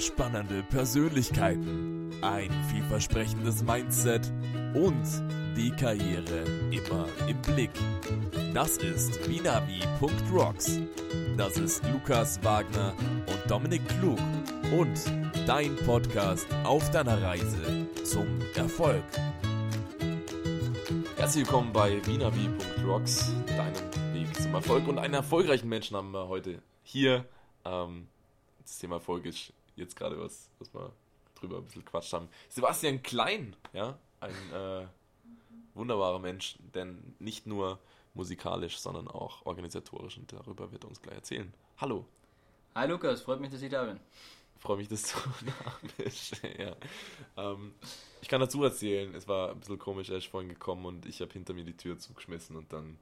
spannende Persönlichkeiten, ein vielversprechendes Mindset und die Karriere immer im Blick. Das ist Binavi.rocks. Das ist Lukas Wagner und Dominik Klug und dein Podcast auf deiner Reise zum Erfolg. Herzlich willkommen bei Binavi.rocks, deinem Weg zum Erfolg. Und einen erfolgreichen Menschen haben wir heute hier. Ähm, das Thema Erfolg ist jetzt gerade was, was wir drüber ein bisschen quatscht haben. Sebastian Klein, ja, ein äh, wunderbarer Mensch, denn nicht nur musikalisch, sondern auch organisatorisch und darüber wird er uns gleich erzählen. Hallo. Hi Lukas, freut mich, dass ich da bin. Freue mich, dass du da bist. ja. Ähm, ich kann dazu erzählen, es war ein bisschen komisch, er ist vorhin gekommen und ich habe hinter mir die Tür zugeschmissen und dann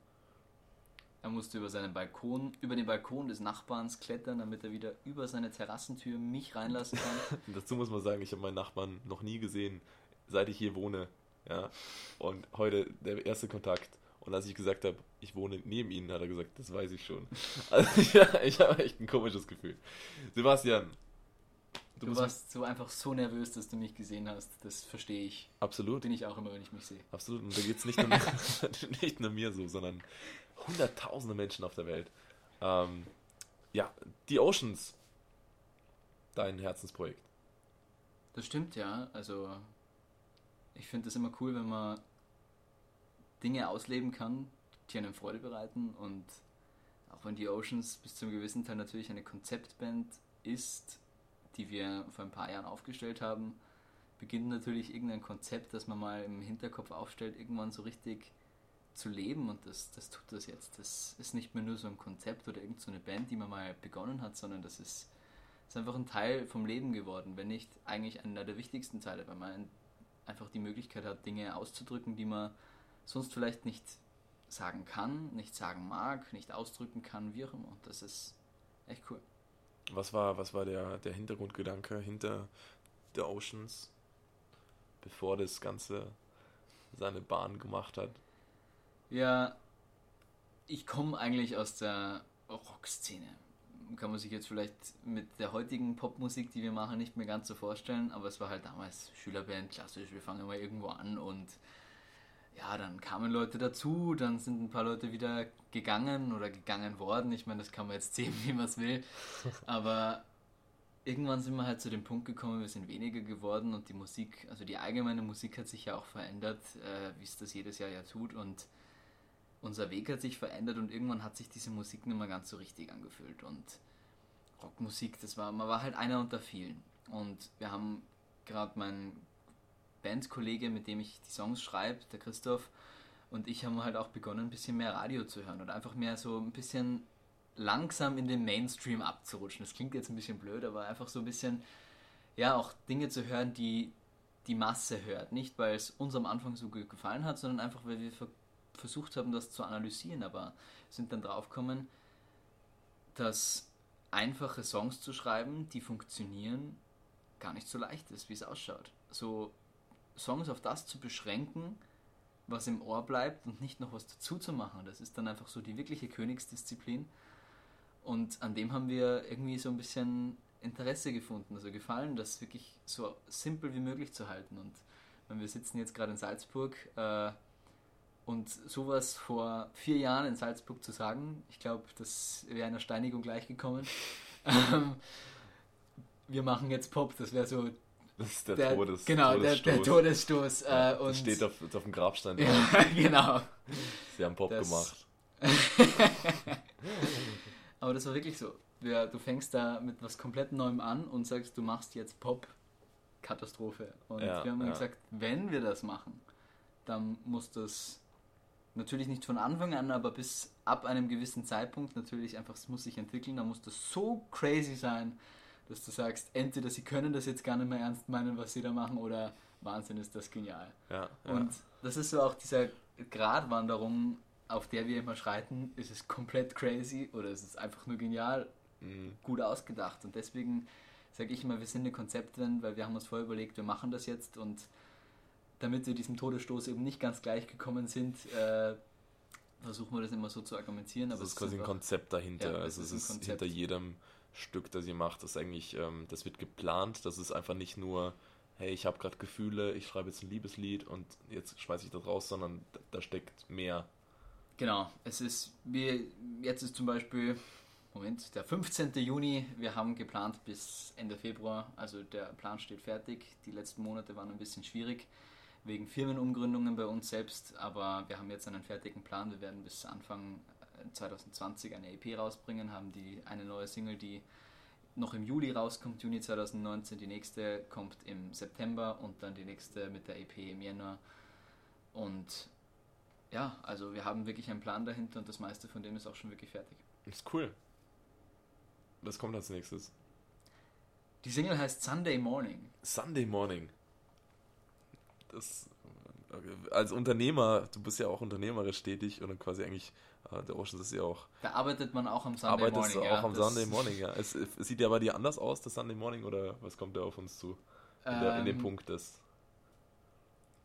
er musste über seinen Balkon, über den Balkon des Nachbarns klettern, damit er wieder über seine Terrassentür mich reinlassen kann. Dazu muss man sagen, ich habe meinen Nachbarn noch nie gesehen, seit ich hier wohne. Ja. Und heute der erste Kontakt. Und als ich gesagt habe, ich wohne neben Ihnen, hat er gesagt, das weiß ich schon. Also ja, ich habe echt ein komisches Gefühl. Sebastian. Du, du warst so einfach so nervös, dass du mich gesehen hast. Das verstehe ich. Absolut. Bin ich auch immer, wenn ich mich sehe. Absolut. Und da geht es nicht, nicht nur mir so, sondern hunderttausende Menschen auf der Welt. Ähm, ja, die Oceans, dein Herzensprojekt. Das stimmt, ja. Also, ich finde es immer cool, wenn man Dinge ausleben kann, die einem Freude bereiten. Und auch wenn die Oceans bis zu einem gewissen Teil natürlich eine Konzeptband ist, die wir vor ein paar Jahren aufgestellt haben, beginnt natürlich irgendein Konzept, das man mal im Hinterkopf aufstellt, irgendwann so richtig zu leben und das, das tut das jetzt. Das ist nicht mehr nur so ein Konzept oder irgendeine so Band, die man mal begonnen hat, sondern das ist, ist einfach ein Teil vom Leben geworden, wenn nicht eigentlich einer der wichtigsten Teile, weil man einfach die Möglichkeit hat, Dinge auszudrücken, die man sonst vielleicht nicht sagen kann, nicht sagen mag, nicht ausdrücken kann, wie auch immer. Und das ist echt cool. Was war, was war der, der Hintergrundgedanke hinter The Oceans, bevor das Ganze seine Bahn gemacht hat? Ja, ich komme eigentlich aus der Rockszene. Kann man sich jetzt vielleicht mit der heutigen Popmusik, die wir machen, nicht mehr ganz so vorstellen, aber es war halt damals Schülerband, klassisch, wir fangen mal irgendwo an und ja, dann kamen Leute dazu, dann sind ein paar Leute wieder gegangen oder gegangen worden. Ich meine, das kann man jetzt sehen, wie man es will. Aber irgendwann sind wir halt zu dem Punkt gekommen, wir sind weniger geworden und die Musik, also die allgemeine Musik hat sich ja auch verändert, äh, wie es das jedes Jahr ja tut. Und unser Weg hat sich verändert und irgendwann hat sich diese Musik nicht mehr ganz so richtig angefühlt. Und Rockmusik, das war, man war halt einer unter vielen. Und wir haben gerade mein Bandkollege, mit dem ich die Songs schreibe, der Christoph, und ich haben halt auch begonnen, ein bisschen mehr Radio zu hören und einfach mehr so ein bisschen langsam in den Mainstream abzurutschen. Das klingt jetzt ein bisschen blöd, aber einfach so ein bisschen, ja, auch Dinge zu hören, die die Masse hört. Nicht, weil es uns am Anfang so gut gefallen hat, sondern einfach, weil wir versucht haben, das zu analysieren, aber sind dann draufgekommen, dass einfache Songs zu schreiben, die funktionieren, gar nicht so leicht ist, wie es ausschaut. So Songs auf das zu beschränken, was im Ohr bleibt und nicht noch was dazu zu machen, das ist dann einfach so die wirkliche Königsdisziplin. Und an dem haben wir irgendwie so ein bisschen Interesse gefunden, also gefallen, das wirklich so simpel wie möglich zu halten. Und wenn wir sitzen jetzt gerade in Salzburg, äh, und sowas vor vier Jahren in Salzburg zu sagen, ich glaube, das wäre einer Steinigung gleichgekommen. Ähm, wir machen jetzt Pop, das wäre so. Das ist der, der Todes, genau, Todesstoß. Der, der Todesstoß. Äh, und das steht auf, auf dem Grabstein. ja, genau. Sie haben Pop das, gemacht. Aber das war wirklich so. Du fängst da mit was komplett Neuem an und sagst, du machst jetzt Pop. Katastrophe. Und ja, wir haben ja. gesagt, wenn wir das machen, dann muss das natürlich nicht von Anfang an, aber bis ab einem gewissen Zeitpunkt natürlich einfach, es muss sich entwickeln, da muss das so crazy sein, dass du sagst, entweder sie können das jetzt gar nicht mehr ernst meinen, was sie da machen, oder Wahnsinn ist das genial. Ja, ja. Und das ist so auch diese Gratwanderung, auf der wir immer schreiten, ist es komplett crazy oder ist es einfach nur genial, mhm. gut ausgedacht. Und deswegen sage ich immer, wir sind eine Konzeptband, weil wir haben uns vorher überlegt, wir machen das jetzt und damit wir diesem Todesstoß eben nicht ganz gleich gekommen sind, äh, versuchen wir das immer so zu argumentieren. Aber das ist quasi ein Konzept dahinter. Ja, also es ist Konzept. hinter jedem Stück, das ihr macht, das eigentlich, ähm, das wird geplant, das ist einfach nicht nur, hey, ich habe gerade Gefühle, ich schreibe jetzt ein Liebeslied und jetzt schmeiße ich das raus, sondern da, da steckt mehr. Genau, es ist, wie jetzt ist zum Beispiel, Moment, der 15. Juni, wir haben geplant bis Ende Februar, also der Plan steht fertig. Die letzten Monate waren ein bisschen schwierig wegen Firmenumgründungen bei uns selbst, aber wir haben jetzt einen fertigen Plan. Wir werden bis Anfang 2020 eine EP rausbringen, haben die eine neue Single, die noch im Juli rauskommt, Juni 2019. Die nächste kommt im September und dann die nächste mit der EP im Januar. Und ja, also wir haben wirklich einen Plan dahinter und das meiste von dem ist auch schon wirklich fertig. Ist cool. Was kommt als nächstes? Die Single heißt Sunday Morning. Sunday Morning. Das als Unternehmer, du bist ja auch unternehmerisch tätig und quasi eigentlich, äh, der Oceans ist ja auch. Da arbeitet man auch am Sunday arbeitest Morning. auch ja, am Sunday Morning, ja. Es, es sieht ja bei dir anders aus, das Sunday Morning, oder was kommt da auf uns zu? In, der, in dem Ähm, Punkt des.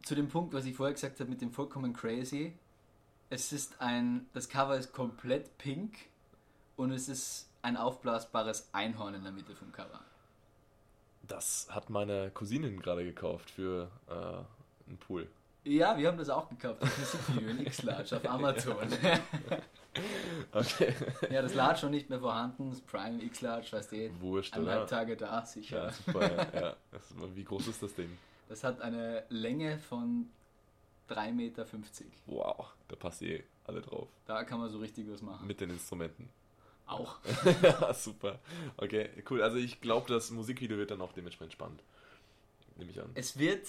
Zu dem Punkt, was ich vorher gesagt habe mit dem vollkommen crazy. Es ist ein, das Cover ist komplett pink und es ist ein aufblasbares Einhorn in der Mitte vom Cover. Das hat meine Cousinin gerade gekauft für äh, einen Pool. Ja, wir haben das auch gekauft, das Musikvideo in X-Large auf Amazon. Okay. ja, das Large schon nicht mehr vorhanden, das Prime X-Large, weißt du, Wurscht, eineinhalb oder? Tage da, sicher. Ja, super, ja. ja. Ist- Wie groß ist das Ding? Das hat eine Länge von 3,50 Meter. Wow, da passt eh alle drauf. Da kann man so richtig was machen. Mit den Instrumenten. Auch. ja, super. Okay, cool. Also ich glaube, das Musikvideo wird dann auch dementsprechend spannend. Nehme ich an. Es wird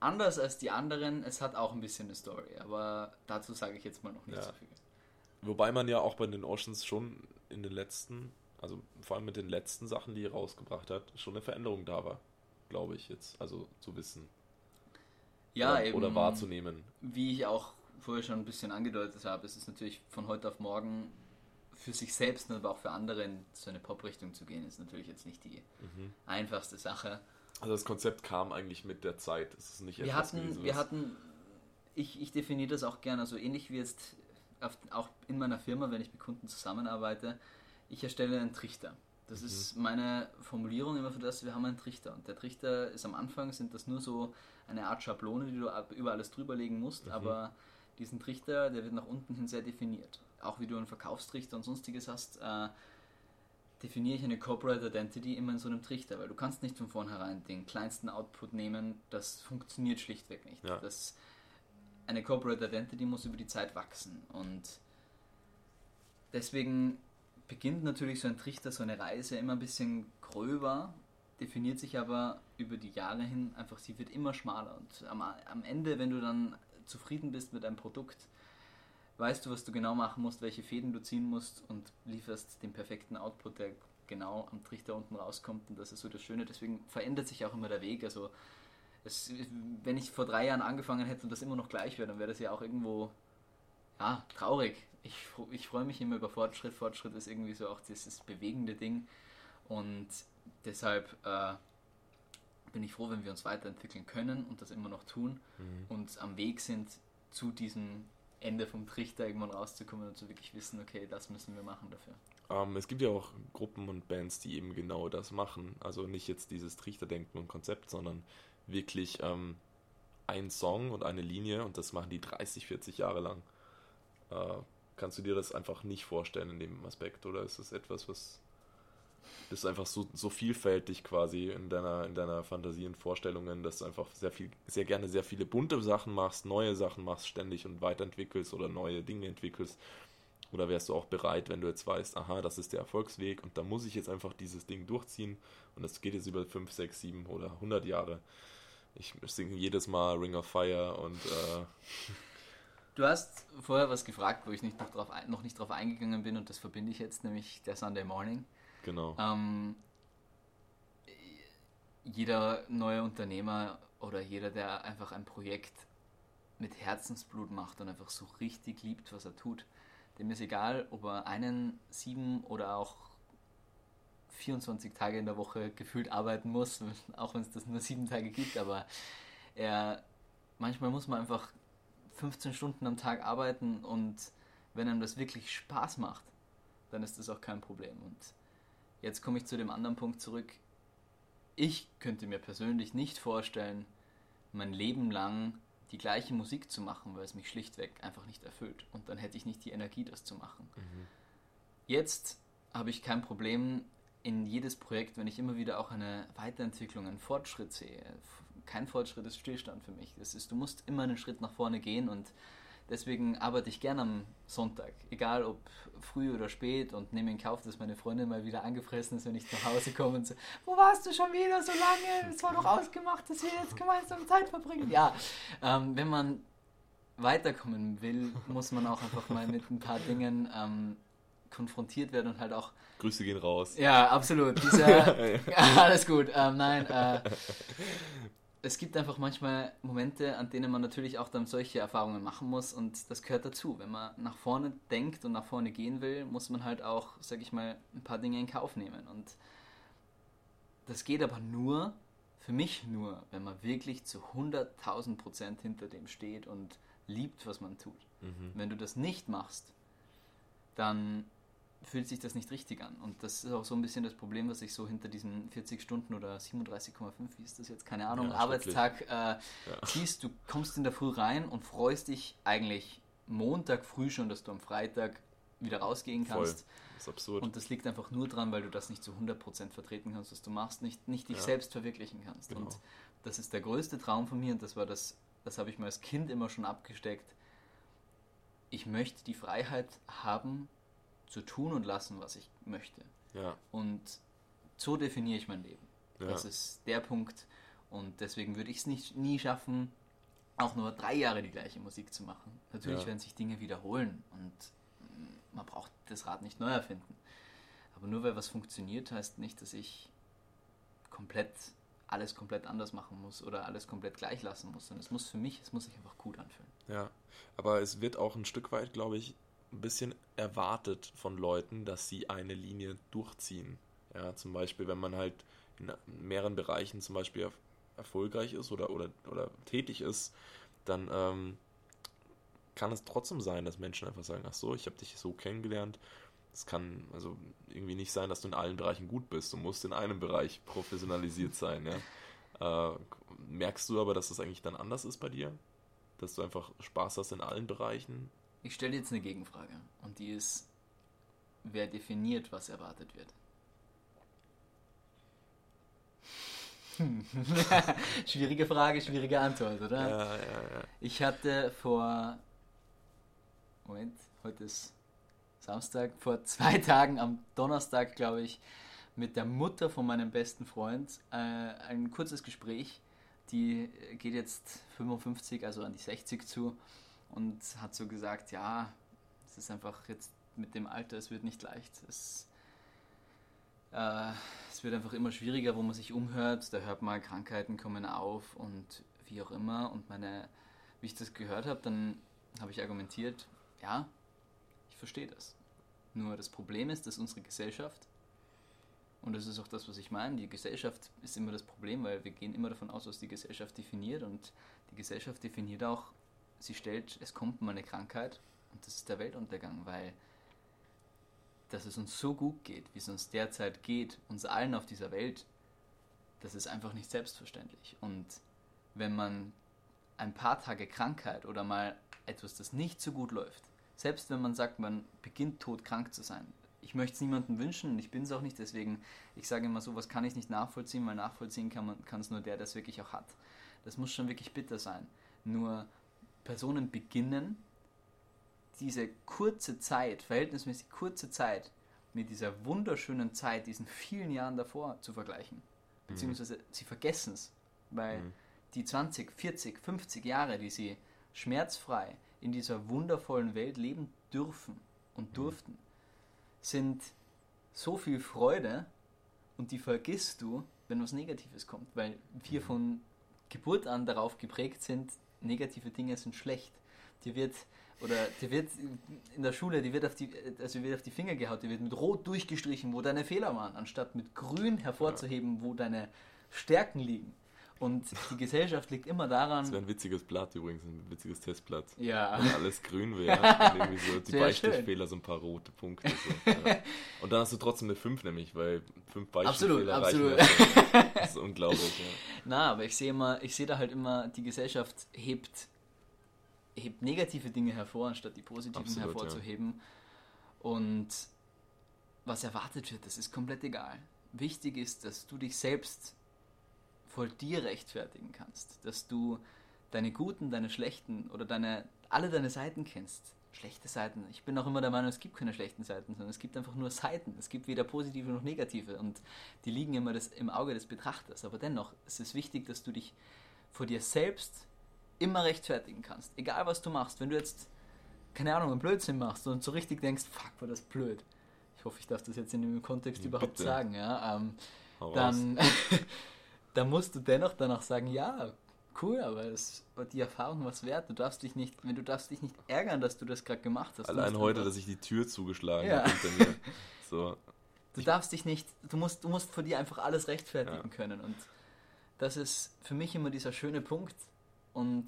anders als die anderen, es hat auch ein bisschen eine Story, aber dazu sage ich jetzt mal noch nicht Ja. so viel. Wobei man ja auch bei den Oceans schon in den letzten, also vor allem mit den letzten Sachen, die er rausgebracht hat, schon eine Veränderung da war. Glaube ich jetzt. Also zu wissen. Ja, oder, eben. oder wahrzunehmen. Wie ich auch vorher schon ein bisschen angedeutet habe, es ist natürlich von heute auf morgen für sich selbst, aber auch für andere in so eine Pop-Richtung zu gehen, ist natürlich jetzt nicht die Mhm. einfachste Sache. Also das Konzept kam eigentlich mit der Zeit. Es ist nicht Wir etwas hatten, gewesen, wir hatten, ich, ich definiere das auch gerne, so ähnlich wie jetzt auf, auch in meiner Firma, wenn ich mit Kunden zusammenarbeite, ich erstelle einen Trichter. Das Mhm. ist meine Formulierung immer für das, wir haben einen Trichter. Und der Trichter ist am Anfang, sind das nur so eine Art Schablone, die du über alles drüberlegen musst, Mhm. aber diesen Trichter, der wird nach unten hin sehr definiert. Auch wie du einen Verkaufstrichter und sonstiges hast, äh, definiere ich eine Corporate Identity immer in so einem Trichter, weil du kannst nicht von vornherein den kleinsten Output nehmen, das funktioniert schlichtweg nicht. Ja. Das, eine Corporate Identity muss über die Zeit wachsen und deswegen beginnt natürlich so ein Trichter, so eine Reise immer ein bisschen gröber, definiert sich aber über die Jahre hin einfach, sie wird immer schmaler und am, am Ende, wenn du dann zufrieden bist mit einem Produkt, weißt du, was du genau machen musst, welche Fäden du ziehen musst und lieferst den perfekten Output, der genau am Trichter unten rauskommt und das ist so das Schöne. Deswegen verändert sich auch immer der Weg. Also es, wenn ich vor drei Jahren angefangen hätte und das immer noch gleich wäre, dann wäre das ja auch irgendwo ja, traurig. Ich, ich freue mich immer über Fortschritt. Fortschritt ist irgendwie so auch dieses bewegende Ding und deshalb äh, bin ich froh, wenn wir uns weiterentwickeln können und das immer noch tun Mhm. und am Weg sind zu diesem Ende vom Trichter irgendwann rauszukommen und zu wirklich wissen, okay, das müssen wir machen dafür. Ähm, es gibt ja auch Gruppen und Bands, die eben genau das machen. Also nicht jetzt dieses Trichterdenken und Konzept, sondern wirklich ähm, ein Song und eine Linie und das machen die 30, 40 Jahre lang. Äh, kannst du dir das einfach nicht vorstellen in dem Aspekt oder ist es etwas, was ist einfach so, so vielfältig quasi in deiner, in deiner Fantasie und Vorstellungen, dass du einfach sehr viel, sehr gerne sehr viele bunte Sachen machst, neue Sachen machst ständig und weiterentwickelst oder neue Dinge entwickelst. Oder wärst du auch bereit, wenn du jetzt weißt, aha, das ist der Erfolgsweg und da muss ich jetzt einfach dieses Ding durchziehen und das geht jetzt über 5, 6, 7 oder 100 Jahre. Ich singe jedes Mal Ring of Fire und äh, Du hast vorher was gefragt, wo ich nicht noch, drauf, noch nicht drauf eingegangen bin und das verbinde ich jetzt, nämlich der Sunday Morning. Genau. Ähm, jeder neue Unternehmer oder jeder, der einfach ein Projekt mit Herzensblut macht und einfach so richtig liebt, was er tut, dem ist egal, ob er einen, sieben oder auch 24 Tage in der Woche gefühlt arbeiten muss, auch wenn es das nur sieben Tage gibt, aber er, manchmal muss man einfach 15 Stunden am Tag arbeiten und wenn einem das wirklich Spaß macht, dann ist das auch kein Problem. Und jetzt komme ich zu dem anderen Punkt zurück. Ich könnte mir persönlich nicht vorstellen, mein Leben lang die gleiche Musik zu machen, weil es mich schlichtweg einfach nicht erfüllt. Und dann hätte ich nicht die Energie, das zu machen. Mhm. Jetzt habe ich kein Problem in jedes Projekt, wenn ich immer wieder auch eine Weiterentwicklung, einen Fortschritt sehe. Kein Fortschritt ist Stillstand für mich. Das ist, du musst immer einen Schritt nach vorne gehen und deswegen arbeite ich gern am Sonntag, egal ob früh oder spät und nehme in Kauf, dass meine Freundin mal wieder angefressen ist, wenn ich nach Hause komme und so, wo warst du schon wieder so lange? Es war doch ausgemacht, dass wir jetzt gemeinsam Zeit verbringen. Ja, ähm, wenn man weiterkommen will, muss man auch einfach mal mit ein paar Dingen ähm, konfrontiert werden und halt auch. Grüße gehen raus. Ja, absolut. Dieser, alles gut. Ähm, nein, äh, es gibt einfach manchmal Momente, an denen man natürlich auch dann solche Erfahrungen machen muss und das gehört dazu. Wenn man nach vorne denkt und nach vorne gehen will, muss man halt auch, sag ich mal, ein paar Dinge in Kauf nehmen. Und das geht aber nur, für mich nur, wenn man wirklich zu 100.000 Prozent hinter dem steht und liebt, was man tut. Mhm. Wenn du das nicht machst, dann fühlt sich das nicht richtig an. Und das ist auch so ein bisschen das Problem, was ich so hinter diesen 40 Stunden oder 37,5, wie ist das jetzt, keine Ahnung, Ja, Arbeitstag äh, siehst. Du kommst in der Früh rein und freust dich eigentlich Montag früh schon, dass du am Freitag wieder rausgehen Voll. kannst. Das ist absurd. Und das liegt einfach nur dran, weil du das nicht zu 100% vertreten kannst, was du machst, nicht, nicht dich Ja. selbst verwirklichen kannst. Genau. Und das ist der größte Traum von mir und das war das, das habe ich mir als Kind immer schon abgesteckt. Ich möchte die Freiheit haben, zu tun und lassen, was ich möchte. ja, Und so definiere ich mein Leben. ja. Das ist der Punkt. Und deswegen würde ich es nicht, nie schaffen, auch nur drei Jahre die gleiche Musik zu machen. Natürlich Ja. werden sich Dinge wiederholen und man braucht das Rad nicht neu erfinden. Aber nur weil was funktioniert, heißt nicht, dass ich komplett alles komplett anders machen muss oder alles komplett gleich lassen muss. Sondern es muss für mich, es muss sich einfach gut anfühlen. Ja, aber es wird auch ein Stück weit, glaube ich, ein bisschen erwartet von Leuten, dass sie eine Linie durchziehen. Ja, zum Beispiel, wenn man halt in mehreren Bereichen zum Beispiel er erfolgreich ist oder, oder, oder tätig ist, dann ähm, kann es trotzdem sein, dass Menschen einfach sagen, ach so, ich habe dich so kennengelernt. Es kann also irgendwie nicht sein, dass du in allen Bereichen gut bist. Du musst in einem Bereich professionalisiert sein. Ja? Äh, merkst du aber, dass das eigentlich dann anders ist bei dir? Dass du einfach Spaß hast in allen Bereichen? Ich stelle jetzt eine Gegenfrage und die ist, wer definiert, was erwartet wird? schwierige Frage, schwierige Antwort, oder? Ja, ja, ja. Ich hatte vor. Moment, heute ist Samstag. Vor zwei Tagen am Donnerstag, glaube ich, mit der Mutter von meinem besten Freund äh, ein kurzes Gespräch. Die geht jetzt 55, also an die 60 zu und hat so gesagt: Ja, es ist einfach jetzt mit dem Alter, es wird nicht leicht. Es, äh, es wird einfach immer schwieriger, wo man sich umhört. Da hört man, Krankheiten kommen auf und wie auch immer. Und meine, wie ich das gehört habe, dann habe ich argumentiert, ja, ich verstehe das. Nur das Problem ist, dass unsere Gesellschaft, und das ist auch das, was ich meine, die Gesellschaft ist immer das Problem, weil wir gehen immer davon aus, was die Gesellschaft definiert. Und die Gesellschaft definiert auch, sie stellt, es kommt mal eine Krankheit und das ist der Weltuntergang, weil dass es uns so gut geht, wie es uns derzeit geht, uns allen auf dieser Welt, das ist einfach nicht selbstverständlich. Und wenn man ein paar Tage Krankheit oder mal etwas, das nicht so gut läuft, selbst wenn man sagt, man beginnt todkrank zu sein, ich möchte es niemandem wünschen und ich bin es auch nicht, deswegen, ich sage immer, sowas kann ich nicht nachvollziehen, weil nachvollziehen kann es nur der, der es wirklich auch hat. Das muss schon wirklich bitter sein. Nur Personen beginnen, diese kurze Zeit, verhältnismäßig kurze Zeit, mit dieser wunderschönen Zeit, diesen vielen Jahren davor zu vergleichen. Beziehungsweise sie vergessen es, weil Mhm. die 20, 40, 50 Jahre, die sie schmerzfrei in dieser wundervollen Welt leben dürfen und durften, sind so viel Freude und die vergisst du, wenn was Negatives kommt, weil wir von Geburt an darauf geprägt sind, negative Dinge sind schlecht. Dir wird oder dir wird in der Schule, die wird auf die also wird auf die Finger gehaut, die wird mit rot durchgestrichen, wo deine Fehler waren, anstatt mit grün hervorzuheben, wo deine Stärken liegen. Und die Gesellschaft liegt immer daran. Das wäre ein witziges Blatt übrigens, ein witziges Testblatt. Ja. Wenn alles grün wäre, dann irgendwie so die Sehr Beistiftfehler, so ein paar rote Punkte. So. Ja. Und dann hast du trotzdem eine 5 nämlich, weil 5 Beistiftfehler Absolut, reichen ja schon. Das ist unglaublich, ja. Na, aber ich sehe immer, ich sehe da halt immer, die Gesellschaft hebt, hebt negative Dinge hervor, anstatt die positiven Absolut, hervorzuheben. Und was erwartet wird, das ist komplett egal. Wichtig ist, dass du dich selbst vor dir rechtfertigen kannst, dass du deine guten, deine schlechten oder deine alle deine Seiten kennst. Schlechte Seiten. Ich bin auch immer der Meinung, es gibt keine schlechten Seiten, sondern es gibt einfach nur Seiten. Es gibt weder positive noch negative und die liegen immer das, im Auge des Betrachters. Aber dennoch ist es wichtig, dass du dich vor dir selbst immer rechtfertigen kannst. Egal was du machst. Wenn du jetzt, keine Ahnung, einen Blödsinn machst und so richtig denkst, fuck, war das blöd. Ich hoffe, ich darf das jetzt in dem Kontext überhaupt bitte. sagen, ja. Ähm, dann, dann musst du dennoch danach sagen, ja, cool, aber es war die Erfahrung was wert. Du darfst dich nicht, wenn du darfst dich nicht ärgern, dass du das gerade gemacht hast. Allein heute, dass ich die Tür zugeschlagen Ja. habe hinter mir. So, Du darfst dich nicht, du musst, du musst vor dir einfach alles rechtfertigen Ja. können. Und das ist für mich immer dieser schöne Punkt. Und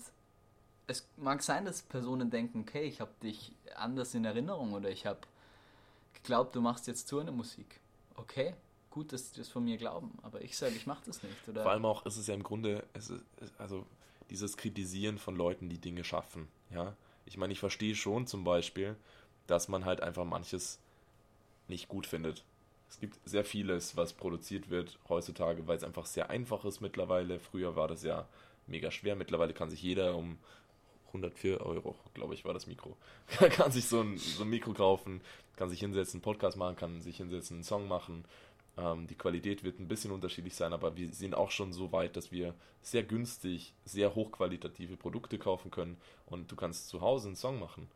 es mag sein, dass Personen denken, okay, ich habe dich anders in Erinnerung oder ich habe geglaubt, du machst jetzt so eine Musik. Okay, gut, dass die das von mir glauben, aber ich sage, ich mache das nicht. Oder Vor allem auch ist es ja im Grunde, ist, also dieses Kritisieren von Leuten, die Dinge schaffen. Ja, ich meine, ich verstehe schon zum Beispiel, dass man halt einfach manches nicht gut findet. Es gibt sehr vieles, was produziert wird heutzutage, weil es einfach sehr einfach ist mittlerweile. Früher war das ja mega schwer. Mittlerweile kann sich jeder um 104 Euro, glaube ich, war das Mikro, kann sich so ein, so ein Mikro kaufen, kann sich hinsetzen, einen Podcast machen, kann sich hinsetzen, einen Song machen. Ähm, die Qualität wird ein bisschen unterschiedlich sein, aber wir sind auch schon so weit, dass wir sehr günstig, sehr hochqualitative Produkte kaufen können und du kannst zu Hause einen Song machen.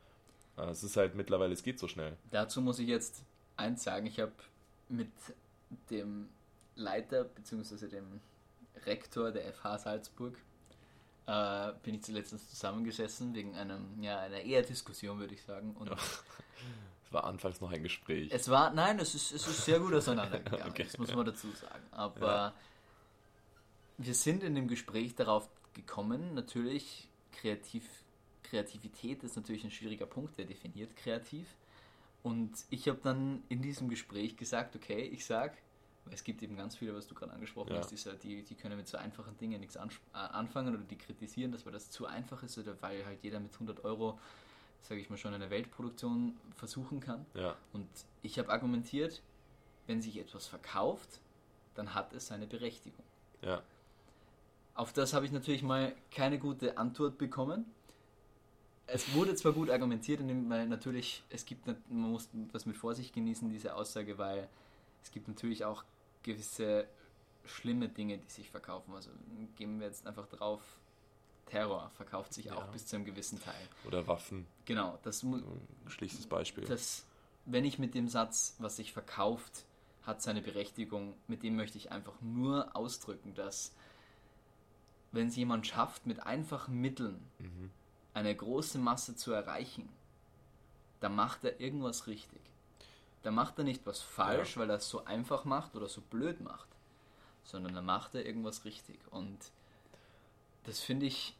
Äh, es ist halt mittlerweile, es geht so schnell. Dazu muss ich jetzt eins sagen. Ich habe mit dem Leiter bzw. dem Rektor der FH Salzburg äh, bin ich zuletzt zusammengesessen wegen einem, ja, einer eher Diskussion, würde ich sagen. Und Ja. War anfangs noch ein Gespräch. es war, nein, es ist, es ist sehr gut auseinandergegangen, Okay, das muss man dazu sagen. Aber Ja. wir sind in dem Gespräch darauf gekommen, natürlich kreativ, Kreativität ist natürlich ein schwieriger Punkt, wer definiert kreativ. Und ich habe dann in diesem Gespräch gesagt, okay, ich sag, es gibt eben ganz viele, was du gerade angesprochen Ja. hast, die, die können mit so einfachen Dingen nichts äh, anfangen oder die kritisieren, dass weil das zu einfach ist oder weil halt jeder mit 100 Euro, sage ich mal, schon eine Weltproduktion versuchen kann. ja, Und ich habe argumentiert, wenn sich etwas verkauft, dann hat es seine Berechtigung. ja, Auf das habe ich natürlich mal keine gute Antwort bekommen. Es wurde zwar gut argumentiert, weil natürlich, es gibt, man muss das mit Vorsicht genießen, diese Aussage, weil es gibt natürlich auch gewisse schlimme Dinge, die sich verkaufen. Also gehen wir jetzt einfach drauf, Terror verkauft sich auch Ja. bis zu einem gewissen Teil. oder Waffen, Genau, das muss, ein schlichtes Beispiel. das, wenn ich mit dem Satz, was sich verkauft, hat seine Berechtigung, mit dem möchte ich einfach nur ausdrücken, dass wenn es jemand schafft, mit einfachen Mitteln Mhm. eine große Masse zu erreichen, dann macht er irgendwas richtig. Da macht er nicht was falsch, weil er es so einfach macht oder so blöd macht, sondern da macht er irgendwas richtig. Und das finde ich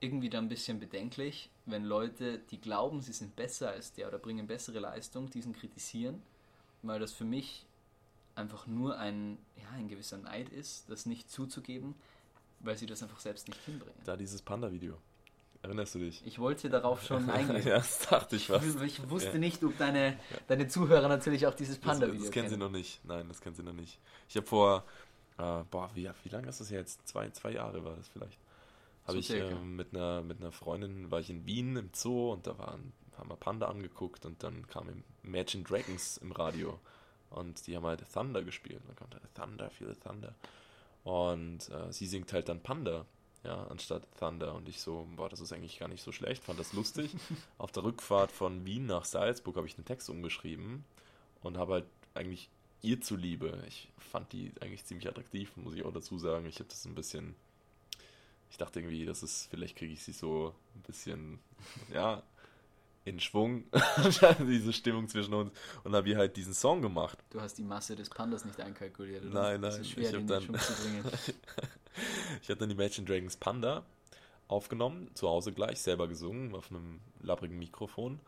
irgendwie dann ein bisschen bedenklich, wenn Leute, die glauben, sie sind besser als der oder bringen bessere Leistung, diesen kritisieren, weil das für mich einfach nur ein, ja, ein gewisser Neid ist, das nicht zuzugeben, weil sie das einfach selbst nicht hinbringen. Da dieses Panda-Video. Erinnerst du dich? Ich wollte darauf schon eingehen. ja, das dachte ich fast. Ich wusste Ja. nicht, ob deine, deine Zuhörer natürlich auch dieses Panda-Video das kennen sie kennen. noch nicht. Nein, das kennen sie noch nicht. Ich habe vor, äh, boah, wie, wie lange ist das jetzt? Zwei, zwei Jahre war das vielleicht. Habe ich ähm, mit, einer, mit einer Freundin, war ich in Wien im Zoo und da waren, haben wir Panda angeguckt und dann kam im Imagine Dragons im Radio und die haben halt Thunder gespielt. Und dann kommt halt Thunder, feel the Thunder. Und äh, sie singt halt dann Panda, ja, anstatt Thunder. Und ich so, boah, das ist eigentlich gar nicht so schlecht, fand das lustig. Auf der Rückfahrt von Wien nach Salzburg habe ich den Text umgeschrieben und habe halt eigentlich ihr zuliebe, ich fand die eigentlich ziemlich attraktiv, muss ich auch dazu sagen. Ich habe das ein bisschen, ich dachte irgendwie, das ist, vielleicht kriege ich sie so ein bisschen, ja, in Schwung, diese Stimmung zwischen uns. Und habe ihr halt diesen Song gemacht. Du hast die Masse des Pandas nicht einkalkuliert, oder? Nein, nein, ist schwer, ich hab den dann- ich hatte dann Imagine Dragons Panda aufgenommen, zu Hause gleich, selber gesungen, auf einem labbrigen Mikrofon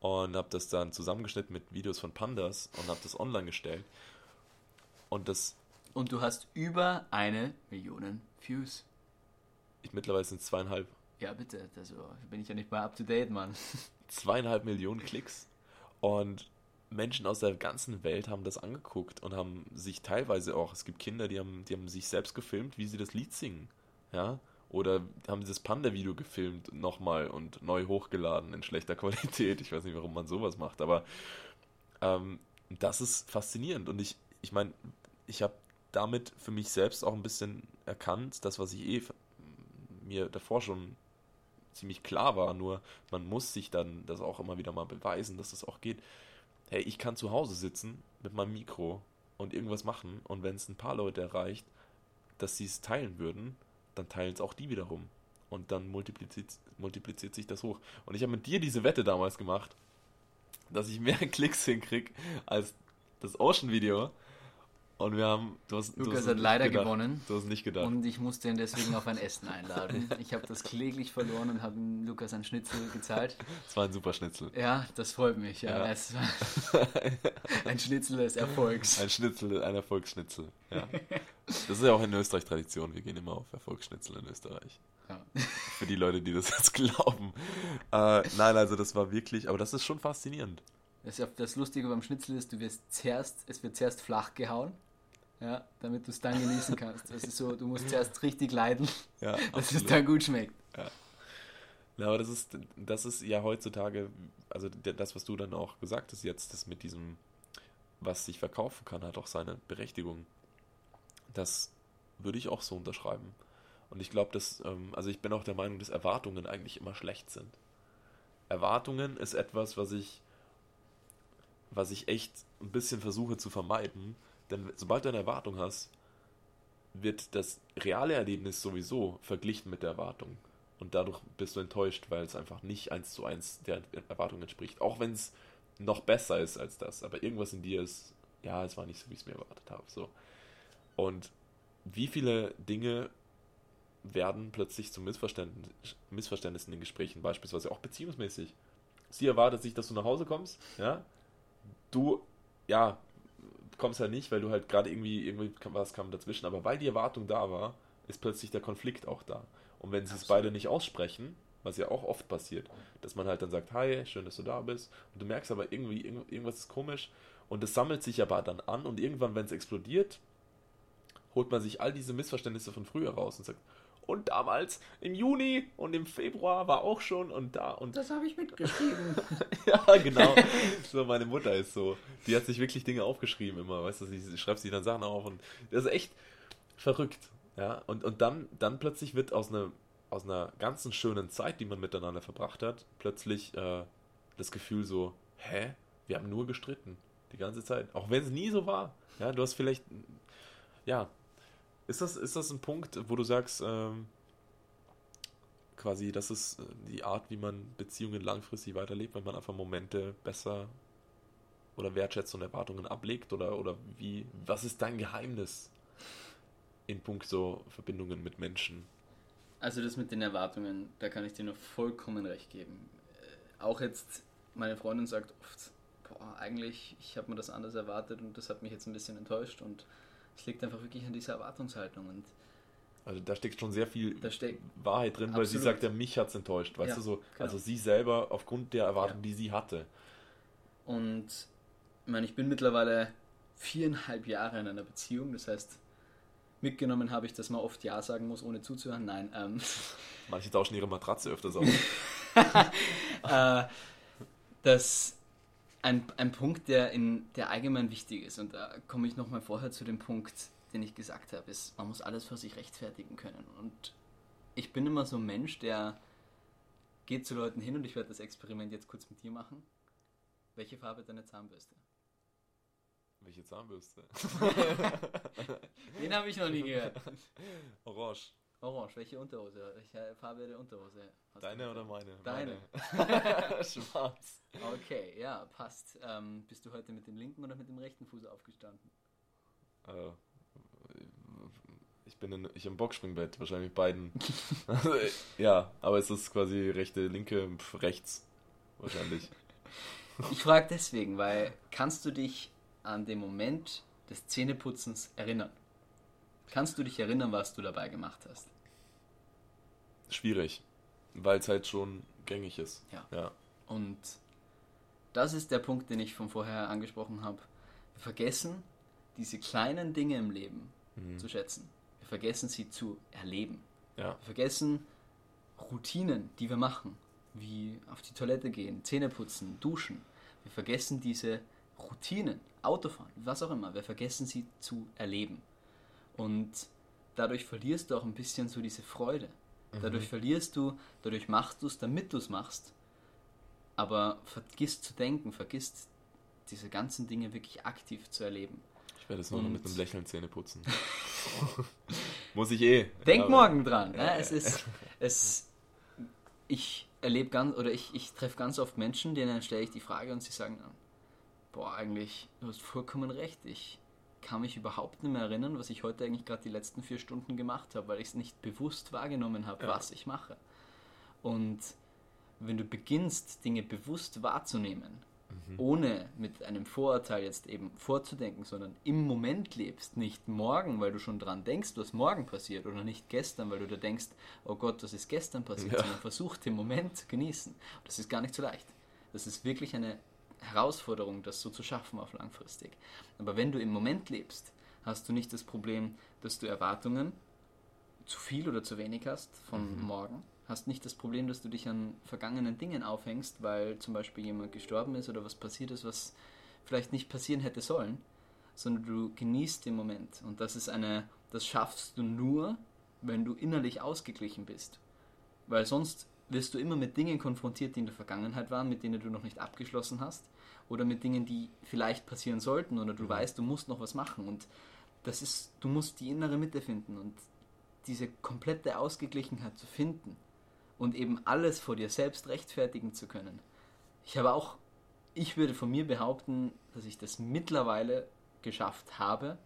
und habe das dann zusammengeschnitten mit Videos von Pandas und habe das online gestellt. Und das. Und du hast über eine Million Views. Ich mittlerweile sind es zweieinhalb. Ja, bitte. Also bin ich ja nicht mal up to date, Mann. Zweieinhalb Millionen Klicks. Und Menschen aus der ganzen Welt haben das angeguckt und haben sich teilweise auch, es gibt Kinder, die haben, die haben sich selbst gefilmt, wie sie das Lied singen. Ja. Oder haben dieses Panda-Video gefilmt nochmal und neu hochgeladen in schlechter Qualität. Ich weiß nicht, warum man sowas macht, aber ähm, das ist faszinierend. Und ich, ich meine, ich habe damit für mich selbst auch ein bisschen erkannt, das, was ich eh mir davor schon ziemlich klar war, nur man muss sich dann das auch immer wieder mal beweisen, dass das auch geht. Hey, ich kann zu Hause sitzen mit meinem Mikro und irgendwas machen und wenn es ein paar Leute erreicht, dass sie es teilen würden, dann teilen es auch die wiederum. Und dann multipliziert, multipliziert sich das hoch. Und ich habe mit dir diese Wette damals gemacht, dass ich mehr Klicks hinkriege als das Ocean-Video. Und wir haben. Du hast, Lukas du hast hat leider gedacht. gewonnen. Du hast nicht gedacht. Und ich musste ihn deswegen auf ein Essen einladen. Ich habe das kläglich verloren und habe Lukas ein Schnitzel gezahlt. Es war ein super Schnitzel. Ja, das freut mich. Ja. ja. ein Schnitzel des Erfolgs. Ein Schnitzel, ein Erfolgsschnitzel. Ja. Das ist ja auch in Österreich Tradition. Wir gehen immer auf Erfolgsschnitzel in Österreich. Ja. Für die Leute, die das jetzt glauben. Äh, nein, also das war wirklich, aber das ist schon faszinierend. Das, das Lustige beim Schnitzel ist, du wirst zuerst, es wird zuerst flach gehauen ja, damit du es dann genießen kannst. Das ist so, du musst zuerst richtig leiden, ja, dass absolut. es dann gut schmeckt. Ja. ja. aber das ist, das ist ja heutzutage, also das, was du dann auch gesagt hast jetzt, das mit diesem, was sich verkaufen kann, hat auch seine Berechtigung. Das würde ich auch so unterschreiben. Und ich glaube, dass, ähm, also ich bin auch der Meinung, dass Erwartungen eigentlich immer schlecht sind. Erwartungen ist etwas, was ich, was ich echt ein bisschen versuche zu vermeiden, denn sobald du eine Erwartung hast, wird das reale Erlebnis sowieso verglichen mit der Erwartung. Und dadurch bist du enttäuscht, weil es einfach nicht eins zu eins der Erwartung entspricht. Auch wenn es noch besser ist als das. Aber irgendwas in dir ist, ja, es war nicht so, wie ich es mir erwartet habe. So. Und wie viele Dinge werden plötzlich zu Missverständnis, Missverständnissen in Gesprächen, beispielsweise auch beziehungsmäßig. Sie erwartet sich, dass du nach Hause kommst, ja. Du, ja, kommst halt nicht, weil du halt gerade irgendwie, irgendwie was kam dazwischen, aber weil die Erwartung da war, ist plötzlich der Konflikt auch da. Und wenn sie es beide nicht aussprechen, was ja auch oft passiert, dass man halt dann sagt, hi, schön, dass du da bist, und du merkst aber irgendwie, irgendwas ist komisch, und es sammelt sich aber dann an, und irgendwann, wenn es explodiert, holt man sich all diese Missverständnisse von früher raus und sagt, und damals im Juni und im Februar war auch schon und da und. Das habe ich mitgeschrieben. ja, genau. So, meine Mutter ist so. Die hat sich wirklich Dinge aufgeschrieben immer, weißt du, sie schreibt sich dann Sachen auf und das ist echt verrückt. Ja, und, und dann, dann plötzlich wird aus einer, aus einer ganzen schönen Zeit, die man miteinander verbracht hat, plötzlich äh, das Gefühl so, hä? Wir haben nur gestritten. Die ganze Zeit. Auch wenn es nie so war. Ja, du hast vielleicht, ja, ist das, ist das ein Punkt, wo du sagst, ähm, quasi, das ist äh, die Art, wie man Beziehungen langfristig weiterlebt, wenn man einfach Momente besser oder wertschätzt und Erwartungen ablegt? Oder, oder wie, was ist dein Geheimnis in Punkt so Verbindungen mit Menschen? Also das mit den Erwartungen, da kann ich dir nur vollkommen recht geben. Äh, auch jetzt, meine Freundin sagt oft, boah, eigentlich, ich habe mir das anders erwartet und das hat mich jetzt ein bisschen enttäuscht und es liegt einfach wirklich an dieser Erwartungshaltung. Und also da steckt schon sehr viel Wahrheit drin, absolut. weil sie sagt, ja, mich hat es enttäuscht, weißt ja, du so. Genau. Also sie selber aufgrund der Erwartung, ja. die sie hatte. Und ich meine, ich bin mittlerweile viereinhalb Jahre in einer Beziehung, das heißt, mitgenommen habe ich, dass man oft Ja sagen muss, ohne zuzuhören. Nein. Ähm. Manche tauschen ihre Matratze öfters aus. äh, das ein, ein Punkt, der, in, der allgemein wichtig ist, und da komme ich nochmal vorher zu dem Punkt, den ich gesagt habe, ist, man muss alles für sich rechtfertigen können. Und ich bin immer so ein Mensch, der geht zu Leuten hin und ich werde das Experiment jetzt kurz mit dir machen. Welche Farbe deine Zahnbürste? Welche Zahnbürste? Den habe ich noch nie gehört. Orange. Orange, welche Unterhose? Welche Farbe der Unterhose? Deine oder meine? Deine. Meine. Schwarz. Okay, ja, passt. Ähm, bist du heute mit dem linken oder mit dem rechten Fuß aufgestanden? Äh, ich bin in, ich im Boxspringbett, wahrscheinlich beiden. ja, aber es ist quasi rechte, linke, pf, rechts. Wahrscheinlich. Ich frage deswegen, weil kannst du dich an den Moment des Zähneputzens erinnern? Kannst du dich erinnern, was du dabei gemacht hast? Schwierig, weil es halt schon gängig ist. Ja. Ja. Und das ist der Punkt, den ich von vorher angesprochen habe. Wir vergessen diese kleinen Dinge im Leben Mhm. zu schätzen. Wir vergessen sie zu erleben. Ja. Wir vergessen Routinen, die wir machen, wie auf die Toilette gehen, Zähne putzen, duschen. Wir vergessen diese Routinen, Autofahren, was auch immer. Wir vergessen sie zu erleben. Und dadurch verlierst du auch ein bisschen so diese Freude. Dadurch verlierst du, dadurch machst du es, damit du es machst. Aber vergisst zu denken, vergisst diese ganzen Dinge wirklich aktiv zu erleben. Ich werde es nur noch mit einem Lächeln Zähne putzen. Muss ich eh. Denk aber- morgen dran. Ne? Es ist, es, ich erlebe ganz, oder ich, ich treffe ganz oft Menschen, denen stelle ich die Frage und sie sagen dann, boah, eigentlich, du hast vollkommen recht. Ich kann mich überhaupt nicht mehr erinnern, was ich heute eigentlich gerade die letzten vier Stunden gemacht habe, weil ich es nicht bewusst wahrgenommen habe, Ja. was ich mache. Und wenn du beginnst, Dinge bewusst wahrzunehmen, Mhm. ohne mit einem Vorurteil jetzt eben vorzudenken, sondern im Moment lebst, nicht morgen, weil du schon dran denkst, was morgen passiert, oder nicht gestern, weil du da denkst, oh Gott, was ist gestern passiert, Ja. sondern versuch den Moment zu genießen. Das ist gar nicht so leicht. Das ist wirklich eine Herausforderung, das so zu schaffen auf langfristig. Aber wenn du im Moment lebst, hast du nicht das Problem, dass du Erwartungen zu viel oder zu wenig hast von morgen. Hast nicht das Problem, dass du dich an vergangenen Dingen aufhängst, weil zum Beispiel jemand gestorben ist oder was passiert ist, was vielleicht nicht passieren hätte sollen, sondern du genießt den Moment. Und das ist eine, das schaffst du nur, wenn du innerlich ausgeglichen bist. Weil sonst wirst du immer mit Dingen konfrontiert, die in der Vergangenheit waren, mit denen du noch nicht abgeschlossen hast, oder mit Dingen, die vielleicht passieren sollten, oder du weißt, du musst noch was machen. Und das ist, du musst die innere Mitte finden und diese komplette Ausgeglichenheit zu finden und eben alles vor dir selbst rechtfertigen zu können. Ich habe auch, ich würde von mir behaupten, dass ich das mittlerweile geschafft habe,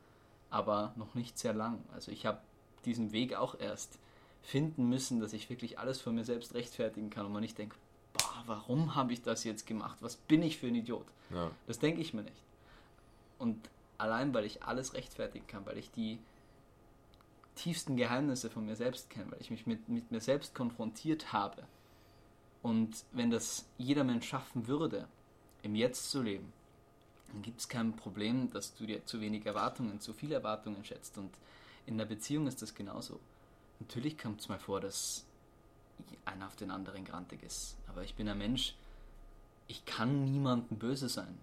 aber noch nicht sehr lang. Also ich habe diesen Weg auch erst finden müssen, dass ich wirklich alles vor mir selbst rechtfertigen kann und man nicht denkt, boah, warum habe ich das jetzt gemacht? Was bin ich für ein Idiot? Ja. Das denke ich mir nicht. Und allein, weil ich alles rechtfertigen kann, weil ich die tiefsten Geheimnisse von mir selbst kenne, weil ich mich mit, mit mir selbst konfrontiert habe. Und wenn das jeder Mensch schaffen würde, im Jetzt zu leben, dann gibt es kein Problem, dass du dir zu wenig Erwartungen, zu viele Erwartungen schätzt. Und in der Beziehung ist das genauso. Natürlich kommt es mal vor, dass einer auf den anderen grantig ist. Aber ich bin ein Mensch, ich kann niemandem böse sein.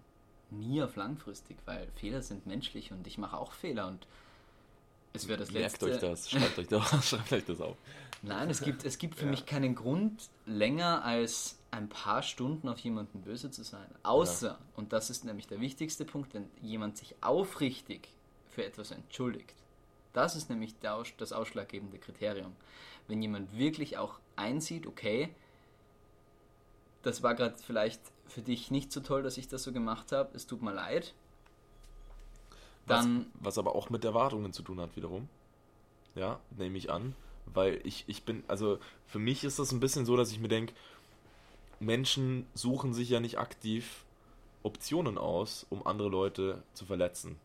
Nie auf langfristig, weil Fehler sind menschlich und ich mache auch Fehler und es wäre das Merkt letzte. euch das, schreibt euch das, schreibt euch das auf. Nein, es gibt, es gibt für Ja. mich keinen Grund, länger als ein paar Stunden auf jemanden böse zu sein. Außer, und das ist nämlich der wichtigste Punkt, wenn jemand sich aufrichtig für etwas entschuldigt. Das ist nämlich das ausschlaggebende Kriterium. Wenn jemand wirklich auch einsieht, okay, das war gerade vielleicht für dich nicht so toll, dass ich das so gemacht habe, es tut mir leid, Was, dann was aber auch mit Erwartungen zu tun hat wiederum. Ja, nehme ich an. Weil ich, ich bin, also für mich ist das ein bisschen so, dass ich mir denke, Menschen suchen sich ja nicht aktiv Optionen aus, um andere Leute zu verletzen.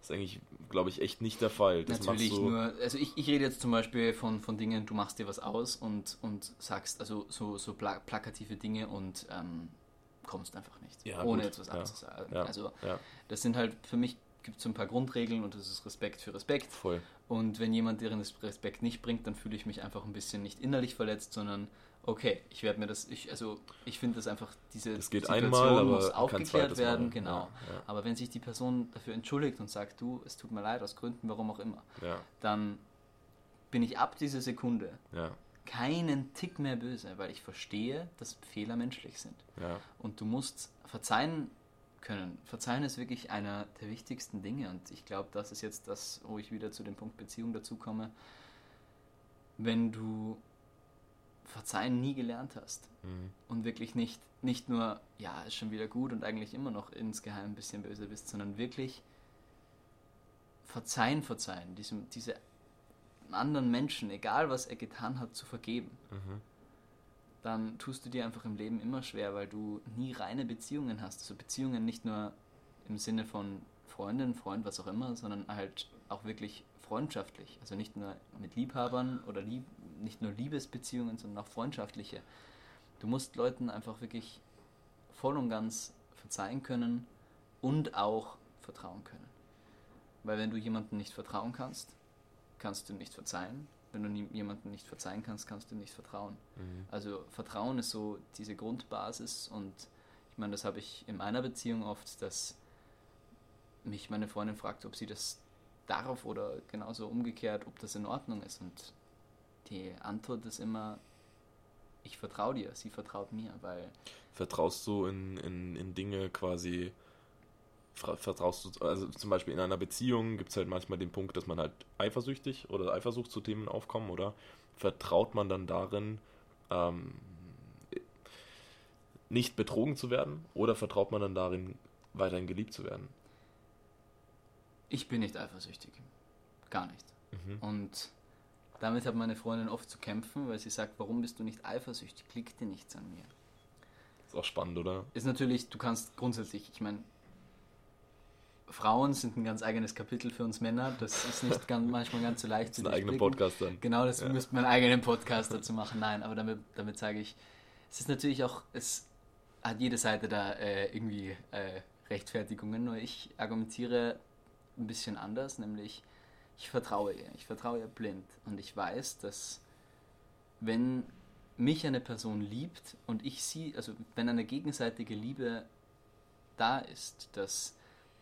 Das ist eigentlich, glaube ich, echt nicht der Fall. Das Natürlich du, nur, also ich, ich rede jetzt zum Beispiel von, von Dingen, du machst dir was aus und, und sagst also so, so pla plakative Dinge und ähm, kommst einfach nicht, Ja, ohne gut, jetzt was ja, Also ja, das sind halt, für mich gibt es so ein paar Grundregeln und das ist Respekt für Respekt. voll. Und wenn jemand deren Respekt nicht bringt, dann fühle ich mich einfach ein bisschen nicht innerlich verletzt, sondern okay, ich werde mir das, ich, also ich finde das einfach, diese Das geht Situation einmal, aber muss aufgeklärt zweites Mal. werden, genau. Ja, Aber wenn sich die Person dafür entschuldigt und sagt, du, es tut mir leid, aus Gründen, warum auch immer, ja, dann bin ich ab dieser Sekunde ja, keinen Tick mehr böse, weil ich verstehe, dass Fehler menschlich sind. ja, Und du musst verzeihen können. Verzeihen ist wirklich einer der wichtigsten Dinge und ich glaube, das ist jetzt das, wo ich wieder zu dem Punkt Beziehung dazu komme. Wenn du Verzeihen nie gelernt hast mhm. und wirklich nicht, nicht nur, ja, ist schon wieder gut und eigentlich immer noch insgeheim ein bisschen böse bist, sondern wirklich Verzeihen, verzeihen, diesem, diese anderen Menschen, egal was er getan hat, zu vergeben, Mhm. dann tust du dir einfach im Leben immer schwer, weil du nie reine Beziehungen hast. Also Beziehungen nicht nur im Sinne von Freundin, Freund, was auch immer, sondern halt auch wirklich freundschaftlich. Also nicht nur mit Liebhabern oder lieb, nicht nur Liebesbeziehungen, sondern auch freundschaftliche. Du musst Leuten einfach wirklich voll und ganz verzeihen können und auch vertrauen können. Weil wenn du jemandem nicht vertrauen kannst, kannst du nicht verzeihen. Wenn du jemandem nicht verzeihen kannst, kannst du nicht vertrauen. Mhm. Also Vertrauen ist so diese Grundbasis und ich meine, das habe ich in meiner Beziehung oft, dass mich meine Freundin fragt, ob sie das darf oder genauso umgekehrt, ob das in Ordnung ist. Und die Antwort ist immer, ich vertraue dir, sie vertraut mir, weil Vertraust du in, in, in Dinge quasi, vertraust du, also zum Beispiel in einer Beziehung gibt es halt manchmal den Punkt, dass man halt eifersüchtig oder Eifersucht zu Themen aufkommen, oder? Vertraut man dann darin, ähm, nicht betrogen zu werden, oder vertraut man dann darin, weiterhin geliebt zu werden? ich bin nicht eifersüchtig. Gar nicht. Mhm. Und damit hat meine Freundin oft zu kämpfen, weil sie sagt, warum bist du nicht eifersüchtig? Liegt dir nichts an mir? Ist auch spannend, oder? ist natürlich, du kannst grundsätzlich, ich meine, Frauen sind ein ganz eigenes Kapitel für uns Männer. Das ist nicht ganz, manchmal ganz so leicht Das ist ein eigener. Podcast dann. Genau, das Ja. müsste man einen eigenen Podcast dazu machen. Nein, aber damit, damit sage ich, es ist natürlich auch, es hat jede Seite da äh, irgendwie äh, Rechtfertigungen, nur ich argumentiere ein bisschen anders, nämlich ich vertraue ihr. Ich vertraue ihr blind und ich weiß, dass wenn mich eine Person liebt und ich sie, also wenn eine gegenseitige Liebe da ist, dass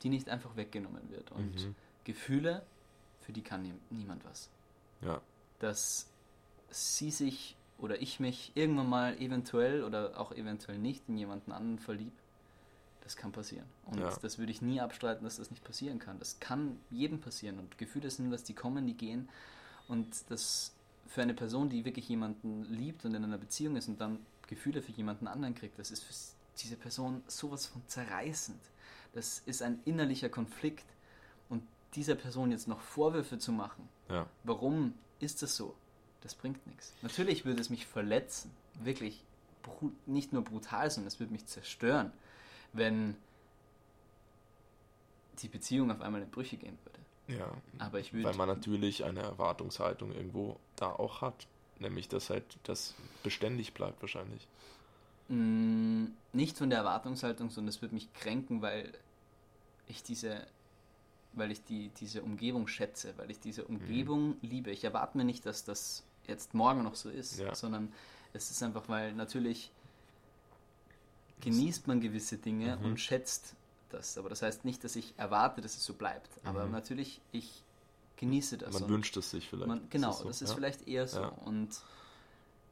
die nicht einfach weggenommen wird. Und Mhm. Gefühle, für die kann nie, niemand was Ja. dass sie sich oder ich mich irgendwann mal eventuell oder auch eventuell nicht in jemanden anderen verliebe, das kann passieren. Und Ja. das würde ich nie abstreiten, dass das nicht passieren kann. Das kann jedem passieren. Und Gefühle sind was, die kommen, die gehen. Und das für eine Person, die wirklich jemanden liebt und in einer Beziehung ist und dann Gefühle für jemanden anderen kriegt, das ist für diese Person sowas von zerreißend. Das ist ein innerlicher Konflikt. Und dieser Person jetzt noch Vorwürfe zu machen, Ja. Warum ist das so? Das bringt nichts. Natürlich würde es mich verletzen, wirklich nicht nur brutal, sondern es würde mich zerstören, wenn die Beziehung auf einmal in Brüche gehen würde. Ja. Aber ich würde Weil man natürlich eine Erwartungshaltung irgendwo da auch hat. Nämlich, dass halt das beständig bleibt wahrscheinlich. Mm, nicht von der Erwartungshaltung, sondern es würde mich kränken, weil ich diese, weil ich die, diese Umgebung schätze, weil ich diese Umgebung liebe. Ich erwarte mir nicht, dass das jetzt morgen noch so ist, Ja. sondern es ist einfach, weil natürlich genießt man gewisse Dinge Mhm. und schätzt das. Aber das heißt nicht, dass ich erwarte, dass es so bleibt. Aber Mhm. natürlich, ich genieße das. Man wünscht es sich vielleicht. man, genau, Ist das so? ist ja? vielleicht eher so. Ja. Und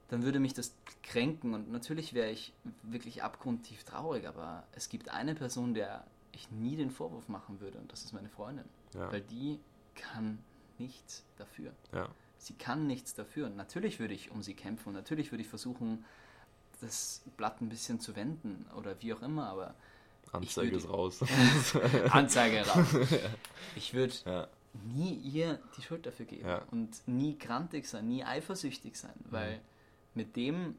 dann würde mich das kränken und natürlich wäre ich wirklich abgrundtief traurig, aber es gibt eine Person, der ich nie den Vorwurf machen würde und das ist meine Freundin. Ja. Weil die kann nichts dafür. Sie kann nichts dafür. Und natürlich würde ich um sie kämpfen und natürlich würde ich versuchen, das Blatt ein bisschen zu wenden oder wie auch immer, aber Anzeige würde- ist raus. Anzeige raus. Ich würde ja. nie ihr die Schuld dafür geben Ja. und nie grantig sein, nie eifersüchtig sein, weil mit dem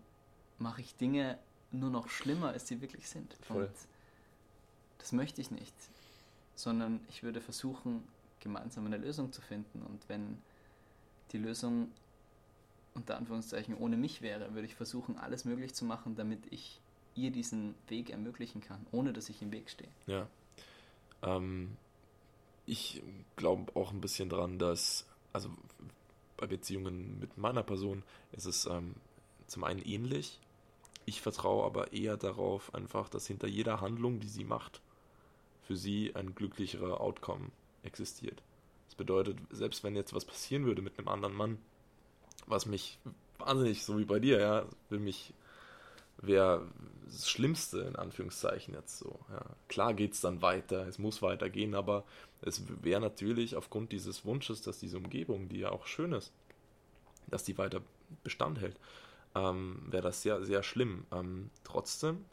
mache ich Dinge nur noch schlimmer, als sie wirklich sind. Voll. Und das möchte ich nicht, sondern ich würde versuchen, gemeinsam eine Lösung zu finden. Und wenn die Lösung unter Anführungszeichen ohne mich wäre, würde ich versuchen, alles möglich zu machen, damit ich ihr diesen Weg ermöglichen kann, ohne dass ich im Weg stehe. Ja. Ähm, ich glaube auch ein bisschen dran, dass, also bei Beziehungen mit meiner Person ist es ähm, zum einen ähnlich. Ich vertraue aber eher darauf, einfach, dass hinter jeder Handlung, die sie macht, für sie ein glücklicherer Outcome existiert. Das bedeutet, selbst wenn jetzt was passieren würde mit einem anderen Mann, was mich wahnsinnig, so wie bei dir, ja, will mich wäre das Schlimmste in Anführungszeichen jetzt so. Ja. Klar geht es dann weiter, es muss weitergehen, aber es wäre natürlich aufgrund dieses Wunsches, dass diese Umgebung, die ja auch schön ist, dass die weiter Bestand hält, ähm, wäre das sehr, sehr schlimm. Ähm, trotzdem,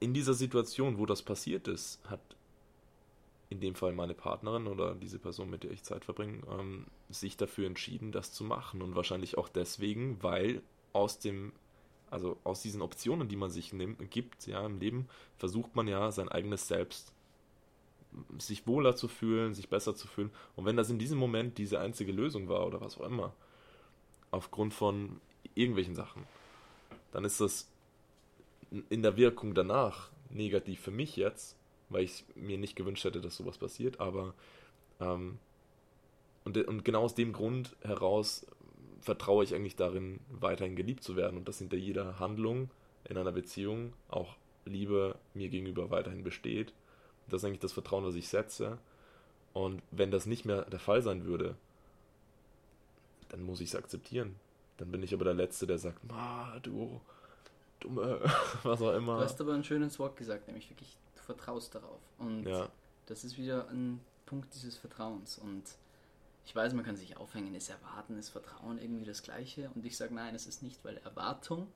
in dieser Situation, wo das passiert ist, hat in dem Fall meine Partnerin oder diese Person, mit der ich Zeit verbringe, ähm, sich dafür entschieden, das zu machen. Und wahrscheinlich auch deswegen, weil aus dem, also aus diesen Optionen, die man sich nimmt, gibt, ja, im Leben, versucht man ja sein eigenes Selbst sich wohler zu fühlen, sich besser zu fühlen. Und wenn das in diesem Moment diese einzige Lösung war oder was auch immer, aufgrund von irgendwelchen Sachen, dann ist das in der Wirkung danach negativ für mich jetzt, weil ich mir nicht gewünscht hätte, dass sowas passiert, aber ähm, und, und genau aus dem Grund heraus vertraue ich eigentlich darin, weiterhin geliebt zu werden und dass hinter jeder Handlung in einer Beziehung auch Liebe mir gegenüber weiterhin besteht. Das ist eigentlich das Vertrauen, was ich setze. Und wenn das nicht mehr der Fall sein würde, dann muss ich es akzeptieren. Dann bin ich aber der Letzte, der sagt, Ma, du, dumme, was auch immer. Du hast aber ein schönes Wort gesagt, nämlich wirklich, vertraust darauf. Und ja. das ist wieder ein Punkt dieses Vertrauens. Und ich weiß, man kann sich aufhängen, ist Erwarten, ist Vertrauen irgendwie das Gleiche? Und ich sage, nein, es ist nicht, weil Erwartung,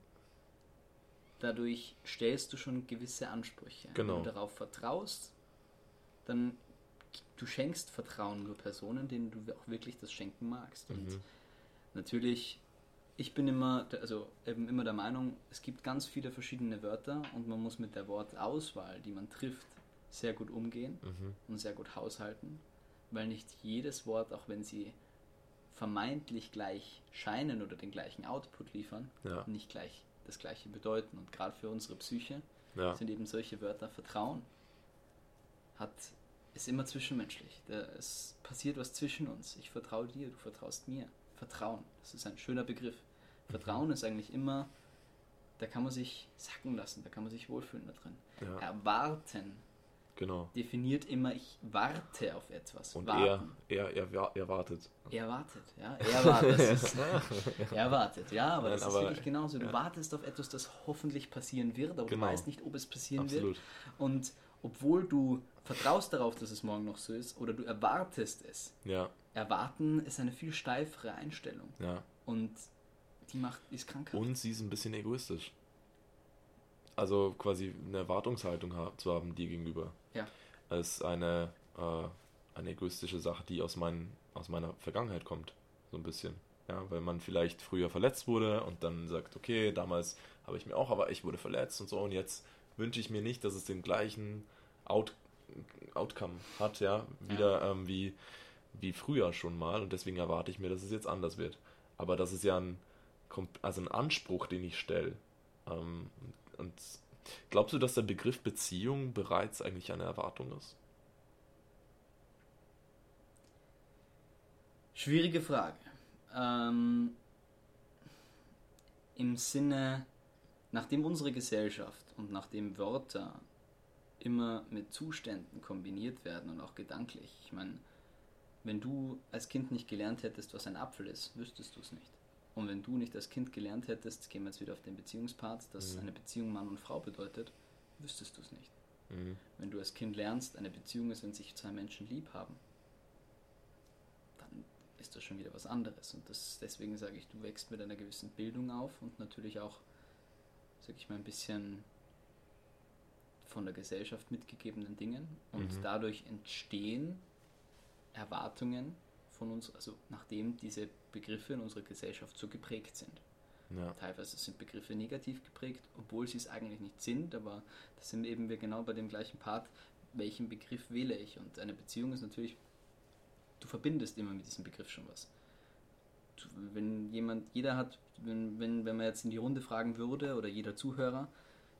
dadurch stellst du schon gewisse Ansprüche. Genau. Wenn du darauf vertraust, dann du schenkst Vertrauen nur Personen, denen du auch wirklich das schenken magst. Und mhm. natürlich, ich bin immer, also eben immer der Meinung, es gibt ganz viele verschiedene Wörter und man muss mit der Wortauswahl, die man trifft, sehr gut umgehen mhm. und sehr gut haushalten, weil nicht jedes Wort, auch wenn sie vermeintlich gleich scheinen oder den gleichen Output liefern, ja. nicht gleich das gleiche bedeuten. Und gerade für unsere Psyche ja. sind eben solche Wörter Vertrauen hat ist immer zwischenmenschlich. Es passiert was zwischen uns. Ich vertraue dir, du vertraust mir. Vertrauen, das ist ein schöner Begriff. Vertrauen ist eigentlich immer, da kann man sich sacken lassen, da kann man sich wohlfühlen da drin. Ja. Erwarten genau. definiert immer, ich warte auf etwas. Und Warten. er, er, er, er wartet. Er wartet, ja. Er wartet. er wartet, ja, aber Nein, das aber, ist wirklich genauso. Du ja. wartest auf etwas, das hoffentlich passieren wird, aber genau. du weißt nicht, ob es passieren Absolut. wird. Und obwohl du vertraust darauf, dass es morgen noch so ist, oder du erwartest es. Ja. Erwarten ist eine viel steifere Einstellung. Ja. Und die macht, ist krankhaft. Und sie ist ein bisschen egoistisch. Also quasi eine Erwartungshaltung zu haben dir gegenüber. Ja. Ist eine, äh, eine egoistische Sache, die aus, mein, aus meiner Vergangenheit kommt. So ein bisschen. Ja, weil man vielleicht früher verletzt wurde und dann sagt, okay, damals habe ich mir auch, aber ich wurde verletzt und so und jetzt wünsche ich mir nicht, dass es den gleichen Out Outcome hat, ja, wieder ja. Ähm, wie, wie früher schon mal und deswegen erwarte ich mir, dass es jetzt anders wird. Aber das ist ja ein, also ein Anspruch, den ich stelle. Ähm, und glaubst du, dass der Begriff Beziehung bereits eigentlich eine Erwartung ist? Schwierige Frage. Ähm, Im Sinne, nachdem unsere Gesellschaft und nachdem Wörter immer mit Zuständen kombiniert werden und auch gedanklich. Ich meine, wenn du als Kind nicht gelernt hättest, was ein Apfel ist, wüsstest du es nicht. Und wenn du nicht als Kind gelernt hättest, gehen wir jetzt wieder auf den Beziehungspart, dass mhm. eine Beziehung Mann und Frau bedeutet, wüsstest du es nicht. Mhm. Wenn du als Kind lernst, eine Beziehung ist, wenn sich zwei Menschen lieb haben, dann ist das schon wieder was anderes. Und das, deswegen sage ich, du wächst mit einer gewissen Bildung auf und natürlich auch, sag ich mal, ein bisschen von der Gesellschaft mitgegebenen Dingen und mhm. dadurch entstehen Erwartungen von uns, also nachdem diese Begriffe in unserer Gesellschaft so geprägt sind. Ja. Teilweise sind Begriffe negativ geprägt, obwohl sie es eigentlich nicht sind, aber das sind eben wir genau bei dem gleichen Part, welchen Begriff wähle ich. Und eine Beziehung ist natürlich, du verbindest immer mit diesem Begriff schon was. Du, wenn jemand, jeder hat, wenn, wenn, wenn man jetzt in die Runde fragen würde, oder jeder Zuhörer,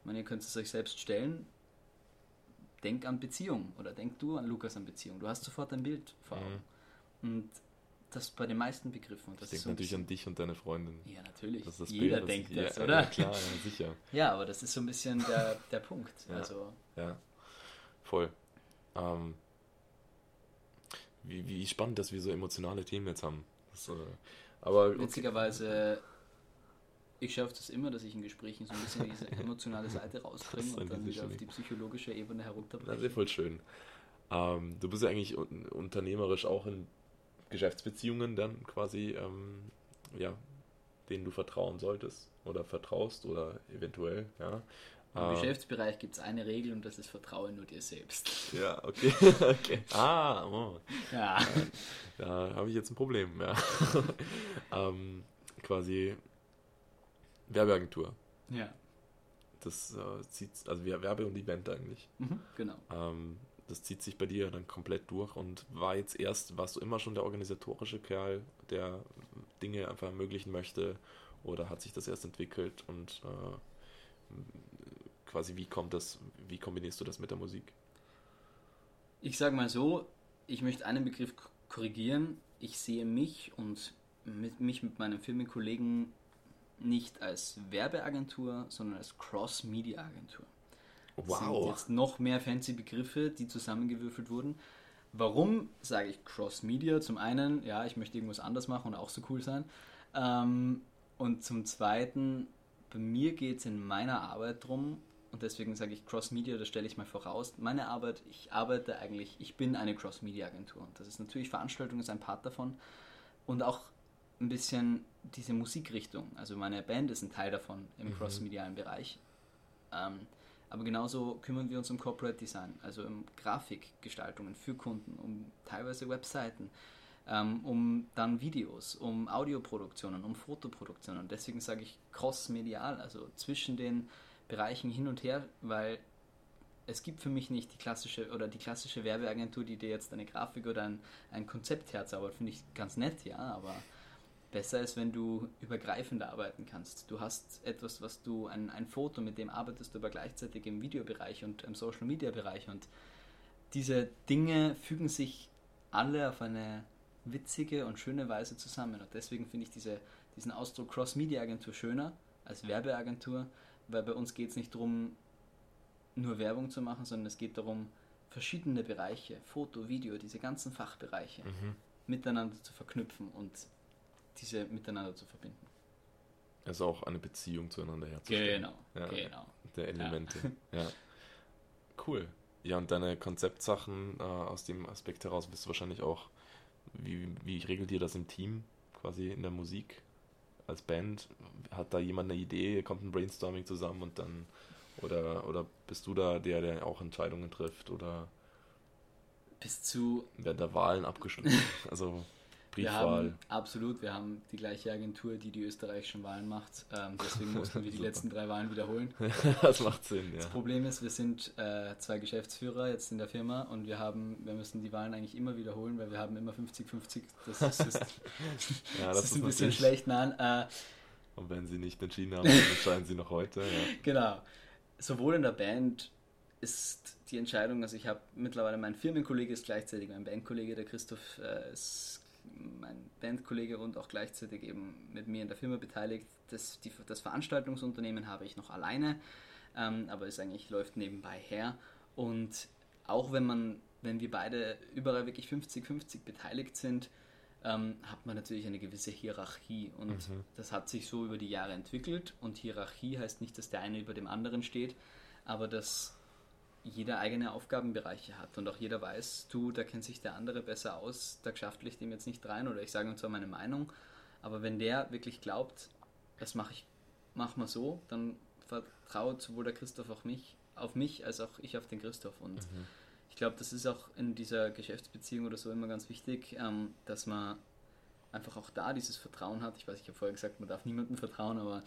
ich meine, ihr könnt es euch selbst stellen, denk an Beziehung oder denk du an Lukas an Beziehung. Du hast sofort ein Bild vor Augen. Mhm. Und das bei den meisten Begriffen. Das ich denke natürlich an dich und deine Freundin. Ja, natürlich. Das das Jeder Bild, denkt das, das, oder? Ja, klar, ja, sicher. ja, aber das ist so ein bisschen der, der Punkt. Ja, also. ja voll. Ähm, wie, wie spannend, dass wir so emotionale Themen jetzt haben. Das, äh, aber Witzigerweise ich schaffe das immer, dass ich in Gesprächen so ein bisschen diese emotionale Seite rausbringe und dann wieder auf die psychologische Ebene herunterbreche. Das ist voll schön. Ähm, du bist ja eigentlich unternehmerisch auch in Geschäftsbeziehungen dann quasi, ähm, ja, denen du vertrauen solltest oder vertraust oder eventuell, ja. Im Äh, Geschäftsbereich gibt es eine Regel und das ist Vertraue nur dir selbst. Ja, okay. okay. Ah, oh. Ja. da habe ich jetzt ein Problem. Ja. ähm, quasi Werbeagentur. ja. Das äh, zieht, also wir- Werbe und Event eigentlich. Mhm, genau. Ähm, das zieht sich bei dir dann komplett durch und war jetzt erst, warst du immer schon der organisatorische Kerl, der Dinge einfach ermöglichen möchte oder hat sich das erst entwickelt und äh, quasi wie kommt das, wie kombinierst du das mit der Musik? Ich sage mal so, ich möchte einen Begriff korrigieren. Ich sehe mich und mit, mich mit meinen Firmenkollegen nicht als Werbeagentur, sondern als Cross-Media-Agentur. Das sind jetzt noch mehr fancy Begriffe, die zusammengewürfelt wurden. Warum sage ich Cross-Media? Zum einen, ja, ich möchte irgendwas anders machen und auch so cool sein. Ähm, und zum zweiten, bei mir geht es in meiner Arbeit drum, und deswegen sage ich Cross-Media, das stelle ich mal voraus. Meine Arbeit, ich arbeite eigentlich, ich bin eine Cross-Media-Agentur. Und das ist natürlich, Veranstaltung ist ein Part davon. Und auch ein bisschen diese Musikrichtung. Also meine Band ist ein Teil davon im cross-medialen Bereich. Ähm, aber genauso kümmern wir uns um Corporate Design, also um Grafikgestaltungen für Kunden, um teilweise Webseiten, ähm, um dann Videos, um Audioproduktionen, um Fotoproduktionen. Und deswegen sage ich cross-medial, also zwischen den Bereichen hin und her, weil es gibt für mich nicht die klassische oder die klassische Werbeagentur, die dir jetzt eine Grafik oder ein, ein Konzept herzaubert. Finde ich ganz nett, ja, aber besser ist, wenn du übergreifend arbeiten kannst. Du hast etwas, was du, ein, ein Foto, mit dem arbeitest du aber gleichzeitig im Videobereich und im Social Media Bereich und diese Dinge fügen sich alle auf eine witzige und schöne Weise zusammen. Und deswegen finde ich diese, diesen Ausdruck Cross-Media-Agentur schöner als Werbeagentur, weil bei uns geht es nicht darum, nur Werbung zu machen, sondern es geht darum, verschiedene Bereiche, Foto, Video, diese ganzen Fachbereiche miteinander zu verknüpfen und diese miteinander zu verbinden. Also auch eine Beziehung zueinander herzustellen. Genau, Ja. genau. Der Elemente. Ja. Cool. Ja, und deine Konzeptsachen äh, aus dem Aspekt heraus bist du wahrscheinlich auch, wie, wie regelt ihr das im Team, quasi in der Musik als Band? Hat da jemand eine Idee, kommt ein Brainstorming zusammen und dann, oder, oder bist du da der, der auch Entscheidungen trifft oder Bis zu werden da Wahlen abgestimmt? Also Wir Briefwahl. haben, absolut, wir haben die gleiche Agentur, die die österreichischen Wahlen macht. Ähm, deswegen mussten wir die letzten drei Wahlen wiederholen. das macht Sinn, ja. Das Problem ist, wir sind äh, zwei Geschäftsführer jetzt in der Firma und wir haben, wir müssen die Wahlen eigentlich immer wiederholen, weil wir haben immer 50-50. Das ist, ist, Ja, das ist ein bisschen schlecht. Nein, äh, Und wenn sie nicht entschieden haben, dann entscheiden sie noch heute. Ja. Genau. Sowohl in der Band ist die Entscheidung, also ich habe mittlerweile mein Firmenkollege ist gleichzeitig mein Bandkollege, der Christoph äh, ist mein Bandkollege und auch gleichzeitig eben mit mir in der Firma beteiligt. Das, die, das Veranstaltungsunternehmen habe ich noch alleine, ähm, aber es eigentlich läuft nebenbei her. Und auch wenn man, wenn wir beide überall wirklich 50-50 beteiligt sind, ähm, hat man natürlich eine gewisse Hierarchie und Mhm. das hat sich so über die Jahre entwickelt und Hierarchie heißt nicht, dass der eine über dem anderen steht, aber dass jeder eigene Aufgabenbereiche hat und auch jeder weiß, du, da kennt sich der andere besser aus, da schaffe ich dem jetzt nicht rein oder ich sage ihm zwar meine Meinung, aber wenn der wirklich glaubt, das mache ich, mach mal so, dann vertraut sowohl der Christoph auch mich, auf mich als auch ich auf den Christoph und Mhm. ich glaube, das ist auch in dieser Geschäftsbeziehung oder so immer ganz wichtig, ähm, dass man einfach auch da dieses Vertrauen hat. Ich weiß, ich habe vorher gesagt, man darf niemandem vertrauen, aber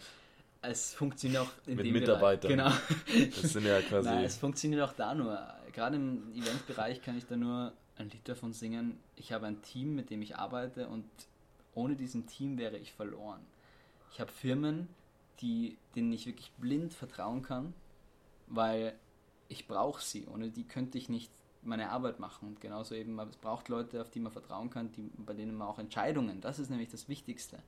es funktioniert auch in Mit dem Mitarbeitern. Bereich. Genau. Das sind ja quasi. Nein, es funktioniert auch da nur. Gerade im Eventbereich kann ich da nur ein Lied davon singen. Ich habe ein Team, mit dem ich arbeite und ohne diesem Team wäre ich verloren. Ich habe Firmen, die, denen ich wirklich blind vertrauen kann, weil ich brauche sie. Ohne die könnte ich nicht meine Arbeit machen. Und genauso eben, es braucht Leute, auf die man vertrauen kann, die, bei denen man auch Entscheidungen, das ist nämlich das Wichtigste.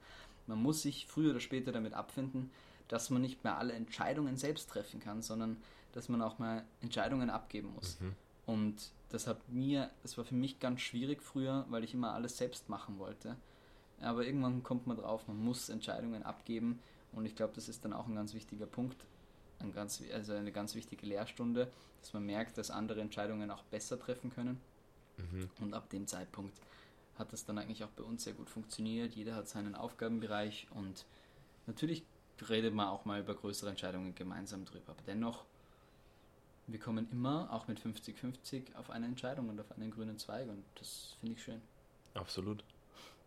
Man muss sich früher oder später damit abfinden, dass man nicht mehr alle Entscheidungen selbst treffen kann, sondern dass man auch mal Entscheidungen abgeben muss. Mhm. Und das hat mir, das war für mich ganz schwierig früher, weil ich immer alles selbst machen wollte. Aber irgendwann kommt man drauf, man muss Entscheidungen abgeben und ich glaube, das ist dann auch ein ganz wichtiger Punkt, ein ganz, also eine ganz wichtige Lehrstunde, dass man merkt, dass andere Entscheidungen auch besser treffen können. Mhm. Und ab dem Zeitpunkt hat das dann eigentlich auch bei uns sehr gut funktioniert. Jeder hat seinen Aufgabenbereich und natürlich redet man auch mal über größere Entscheidungen gemeinsam drüber. Aber dennoch, wir kommen immer, auch mit 50-50, auf eine Entscheidung und auf einen grünen Zweig und das finde ich schön. Absolut.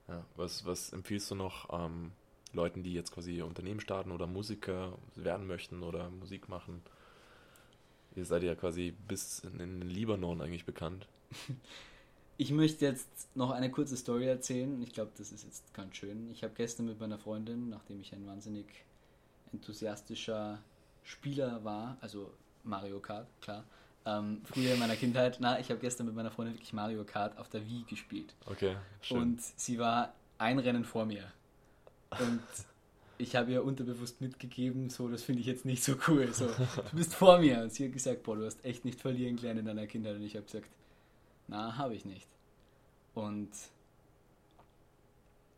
Ja, was, was empfiehlst du noch ähm, Leuten, die jetzt quasi Unternehmen starten oder Musiker werden möchten oder Musik machen? Ihr seid ja quasi bis in den Libanon eigentlich bekannt. Ich möchte jetzt noch eine kurze Story erzählen. Ich glaube, das ist jetzt ganz schön. Ich habe gestern mit meiner Freundin, nachdem ich ein wahnsinnig enthusiastischer Spieler war, also Mario Kart, klar, ähm, früher in meiner Kindheit, na, ich habe gestern mit meiner Freundin wirklich Mario Kart auf der Wii gespielt. Okay, schön. Und sie war ein Rennen vor mir. Und ich habe ihr unterbewusst mitgegeben, so, das finde ich jetzt nicht so cool. So, du bist vor mir. Und sie hat gesagt, boah, du hast echt nicht verlieren gelernt in deiner Kindheit. Und ich habe gesagt, na, habe ich nicht. Und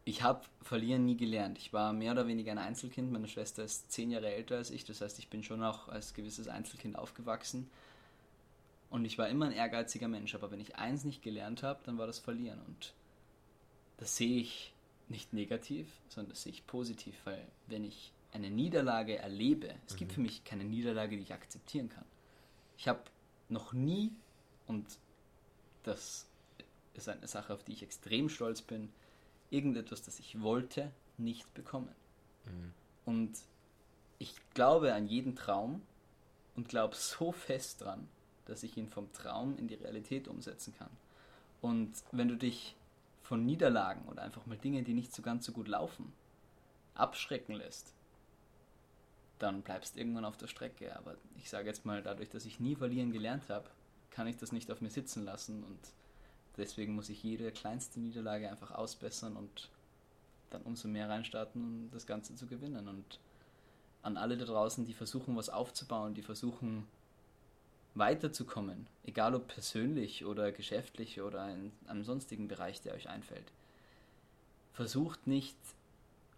ich habe verlieren nie gelernt. Ich war mehr oder weniger ein Einzelkind. Meine Schwester ist zehn Jahre älter als ich. Das heißt, ich bin schon auch als gewisses Einzelkind aufgewachsen. Und ich war immer ein ehrgeiziger Mensch. Aber wenn ich eins nicht gelernt habe, dann war das Verlieren. Und das sehe ich nicht negativ, sondern das sehe ich positiv. Weil wenn ich eine Niederlage erlebe, es gibt für mich keine Niederlage, die ich akzeptieren kann. Ich habe noch nie, und das ist eine Sache, auf die ich extrem stolz bin, irgendetwas, das ich wollte, nicht bekommen. Mhm. Und ich glaube an jeden Traum und glaube so fest dran, dass ich ihn vom Traum in die Realität umsetzen kann. Und wenn du dich von Niederlagen oder einfach mal Dinge, die nicht so ganz so gut laufen, abschrecken lässt, dann bleibst du irgendwann auf der Strecke. Aber ich sage jetzt mal, dadurch, dass ich nie verlieren gelernt habe, kann ich das nicht auf mir sitzen lassen und deswegen muss ich jede kleinste Niederlage einfach ausbessern und dann umso mehr reinstarten, um das Ganze zu gewinnen. Und an alle da draußen, die versuchen, was aufzubauen, die versuchen, weiterzukommen, egal ob persönlich oder geschäftlich oder in einem sonstigen Bereich, der euch einfällt. Versucht nicht,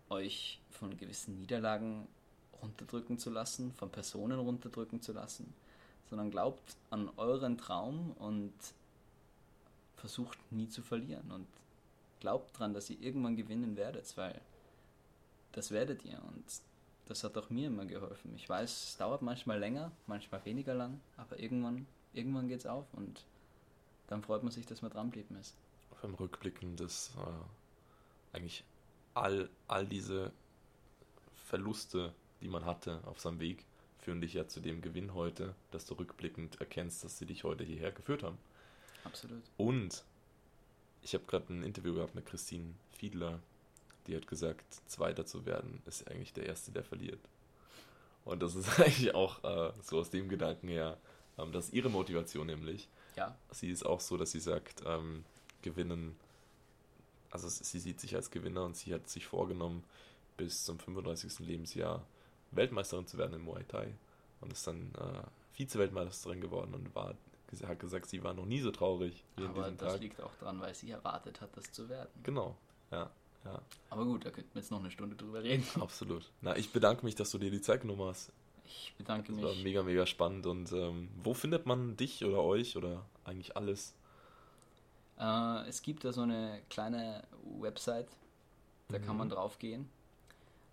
euch von gewissen Niederlagen runterdrücken zu lassen, von Personen runterdrücken zu lassen, sondern glaubt an euren Traum und versucht nie zu verlieren und glaubt dran, dass ihr irgendwann gewinnen werdet, weil das werdet ihr und das hat auch mir immer geholfen. Ich weiß, es dauert manchmal länger, manchmal weniger lang, aber irgendwann, irgendwann geht's auf und dann freut man sich, dass man dranbleiben ist. Beim Rückblicken, dass äh, eigentlich all, all diese Verluste, die man hatte auf seinem Weg, führen dich ja zu dem Gewinn heute, dass du rückblickend erkennst, dass sie dich heute hierher geführt haben. Absolut. Und ich habe gerade ein Interview gehabt mit Christine Fiedler, die hat gesagt, Zweiter zu werden ist eigentlich der Erste, der verliert. Und das ist eigentlich auch äh, so aus dem Gedanken her, ähm, das ist ihre Motivation nämlich. Ja. Sie ist auch so, dass sie sagt, ähm, gewinnen, also sie sieht sich als Gewinner und sie hat sich vorgenommen, bis zum 35. Lebensjahr Weltmeisterin zu werden im Muay Thai und ist dann äh, Vize-Weltmeisterin geworden und war hat gesagt, sie war noch nie so traurig wie Aber in das Tag. liegt auch daran, weil sie erwartet hat, das zu werden. Genau, ja. ja. Aber gut, da könnten wir jetzt noch eine Stunde drüber reden. Absolut. Na, ich bedanke mich, dass du dir die Zeit genommen hast. Ich bedanke das mich. war mega, mega spannend. Und ähm, wo findet man dich oder euch oder eigentlich alles? Äh, es gibt da so eine kleine Website, da mhm. kann man drauf gehen.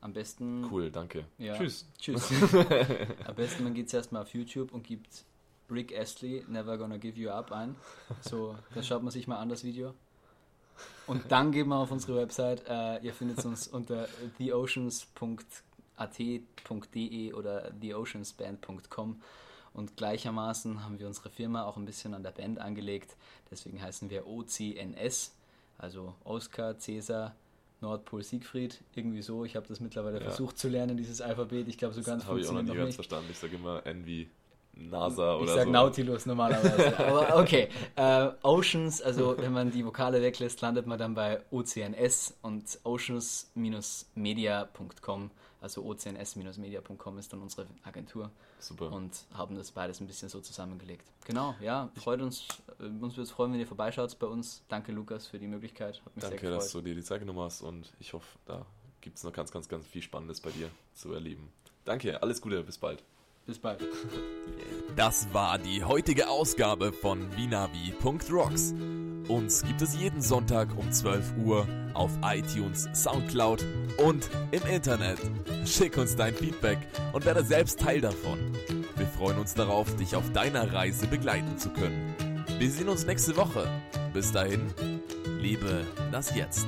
Am besten. Cool, danke. Ja, tschüss. Tschüss. Am besten man geht zuerst mal auf YouTube und gibt Rick Astley, Never Gonna Give You Up ein. So, da schaut man sich mal an das Video. Und dann geht man auf unsere Website. Äh, ihr findet uns unter theoceans.at.de oder theoceansband.com. Und gleichermaßen haben wir unsere Firma auch ein bisschen an der Band angelegt. Deswegen heißen wir OCNS, also Oscar, Cäsar, Nordpol, Siegfried. Irgendwie so. Ich habe das mittlerweile ja. versucht zu lernen, dieses Alphabet. Ich glaube, so ganz habe ich auch noch nie ganz verstanden. Ich sage immer N wie NASA oder so. Ich sag Nautilus normalerweise. Aber okay. Äh, Oceans, also wenn man die Vokale weglässt, landet man dann bei OCNS und oceans-media.com. Also ocns-media.com ist dann unsere Agentur. Super. Und haben das beides ein bisschen so zusammengelegt. Genau, ja, freut uns. Äh, uns würde es freuen, wenn ihr vorbeischaut bei uns. Danke, Lukas, für die Möglichkeit. Hat mich Danke, sehr dass du dir die Zeit genommen hast und ich hoffe, da gibt es noch ganz, ganz, ganz viel Spannendes bei dir zu erleben. Danke, alles Gute, bis bald. Bis bald. Das war die heutige Ausgabe von Vinavi.rocks. Uns gibt es jeden Sonntag um 12 Uhr auf iTunes, Soundcloud und im Internet. Schick uns dein Feedback und werde selbst Teil davon. Wir freuen uns darauf, dich auf deiner Reise begleiten zu können. Wir sehen uns nächste Woche. Bis dahin, liebe das Jetzt.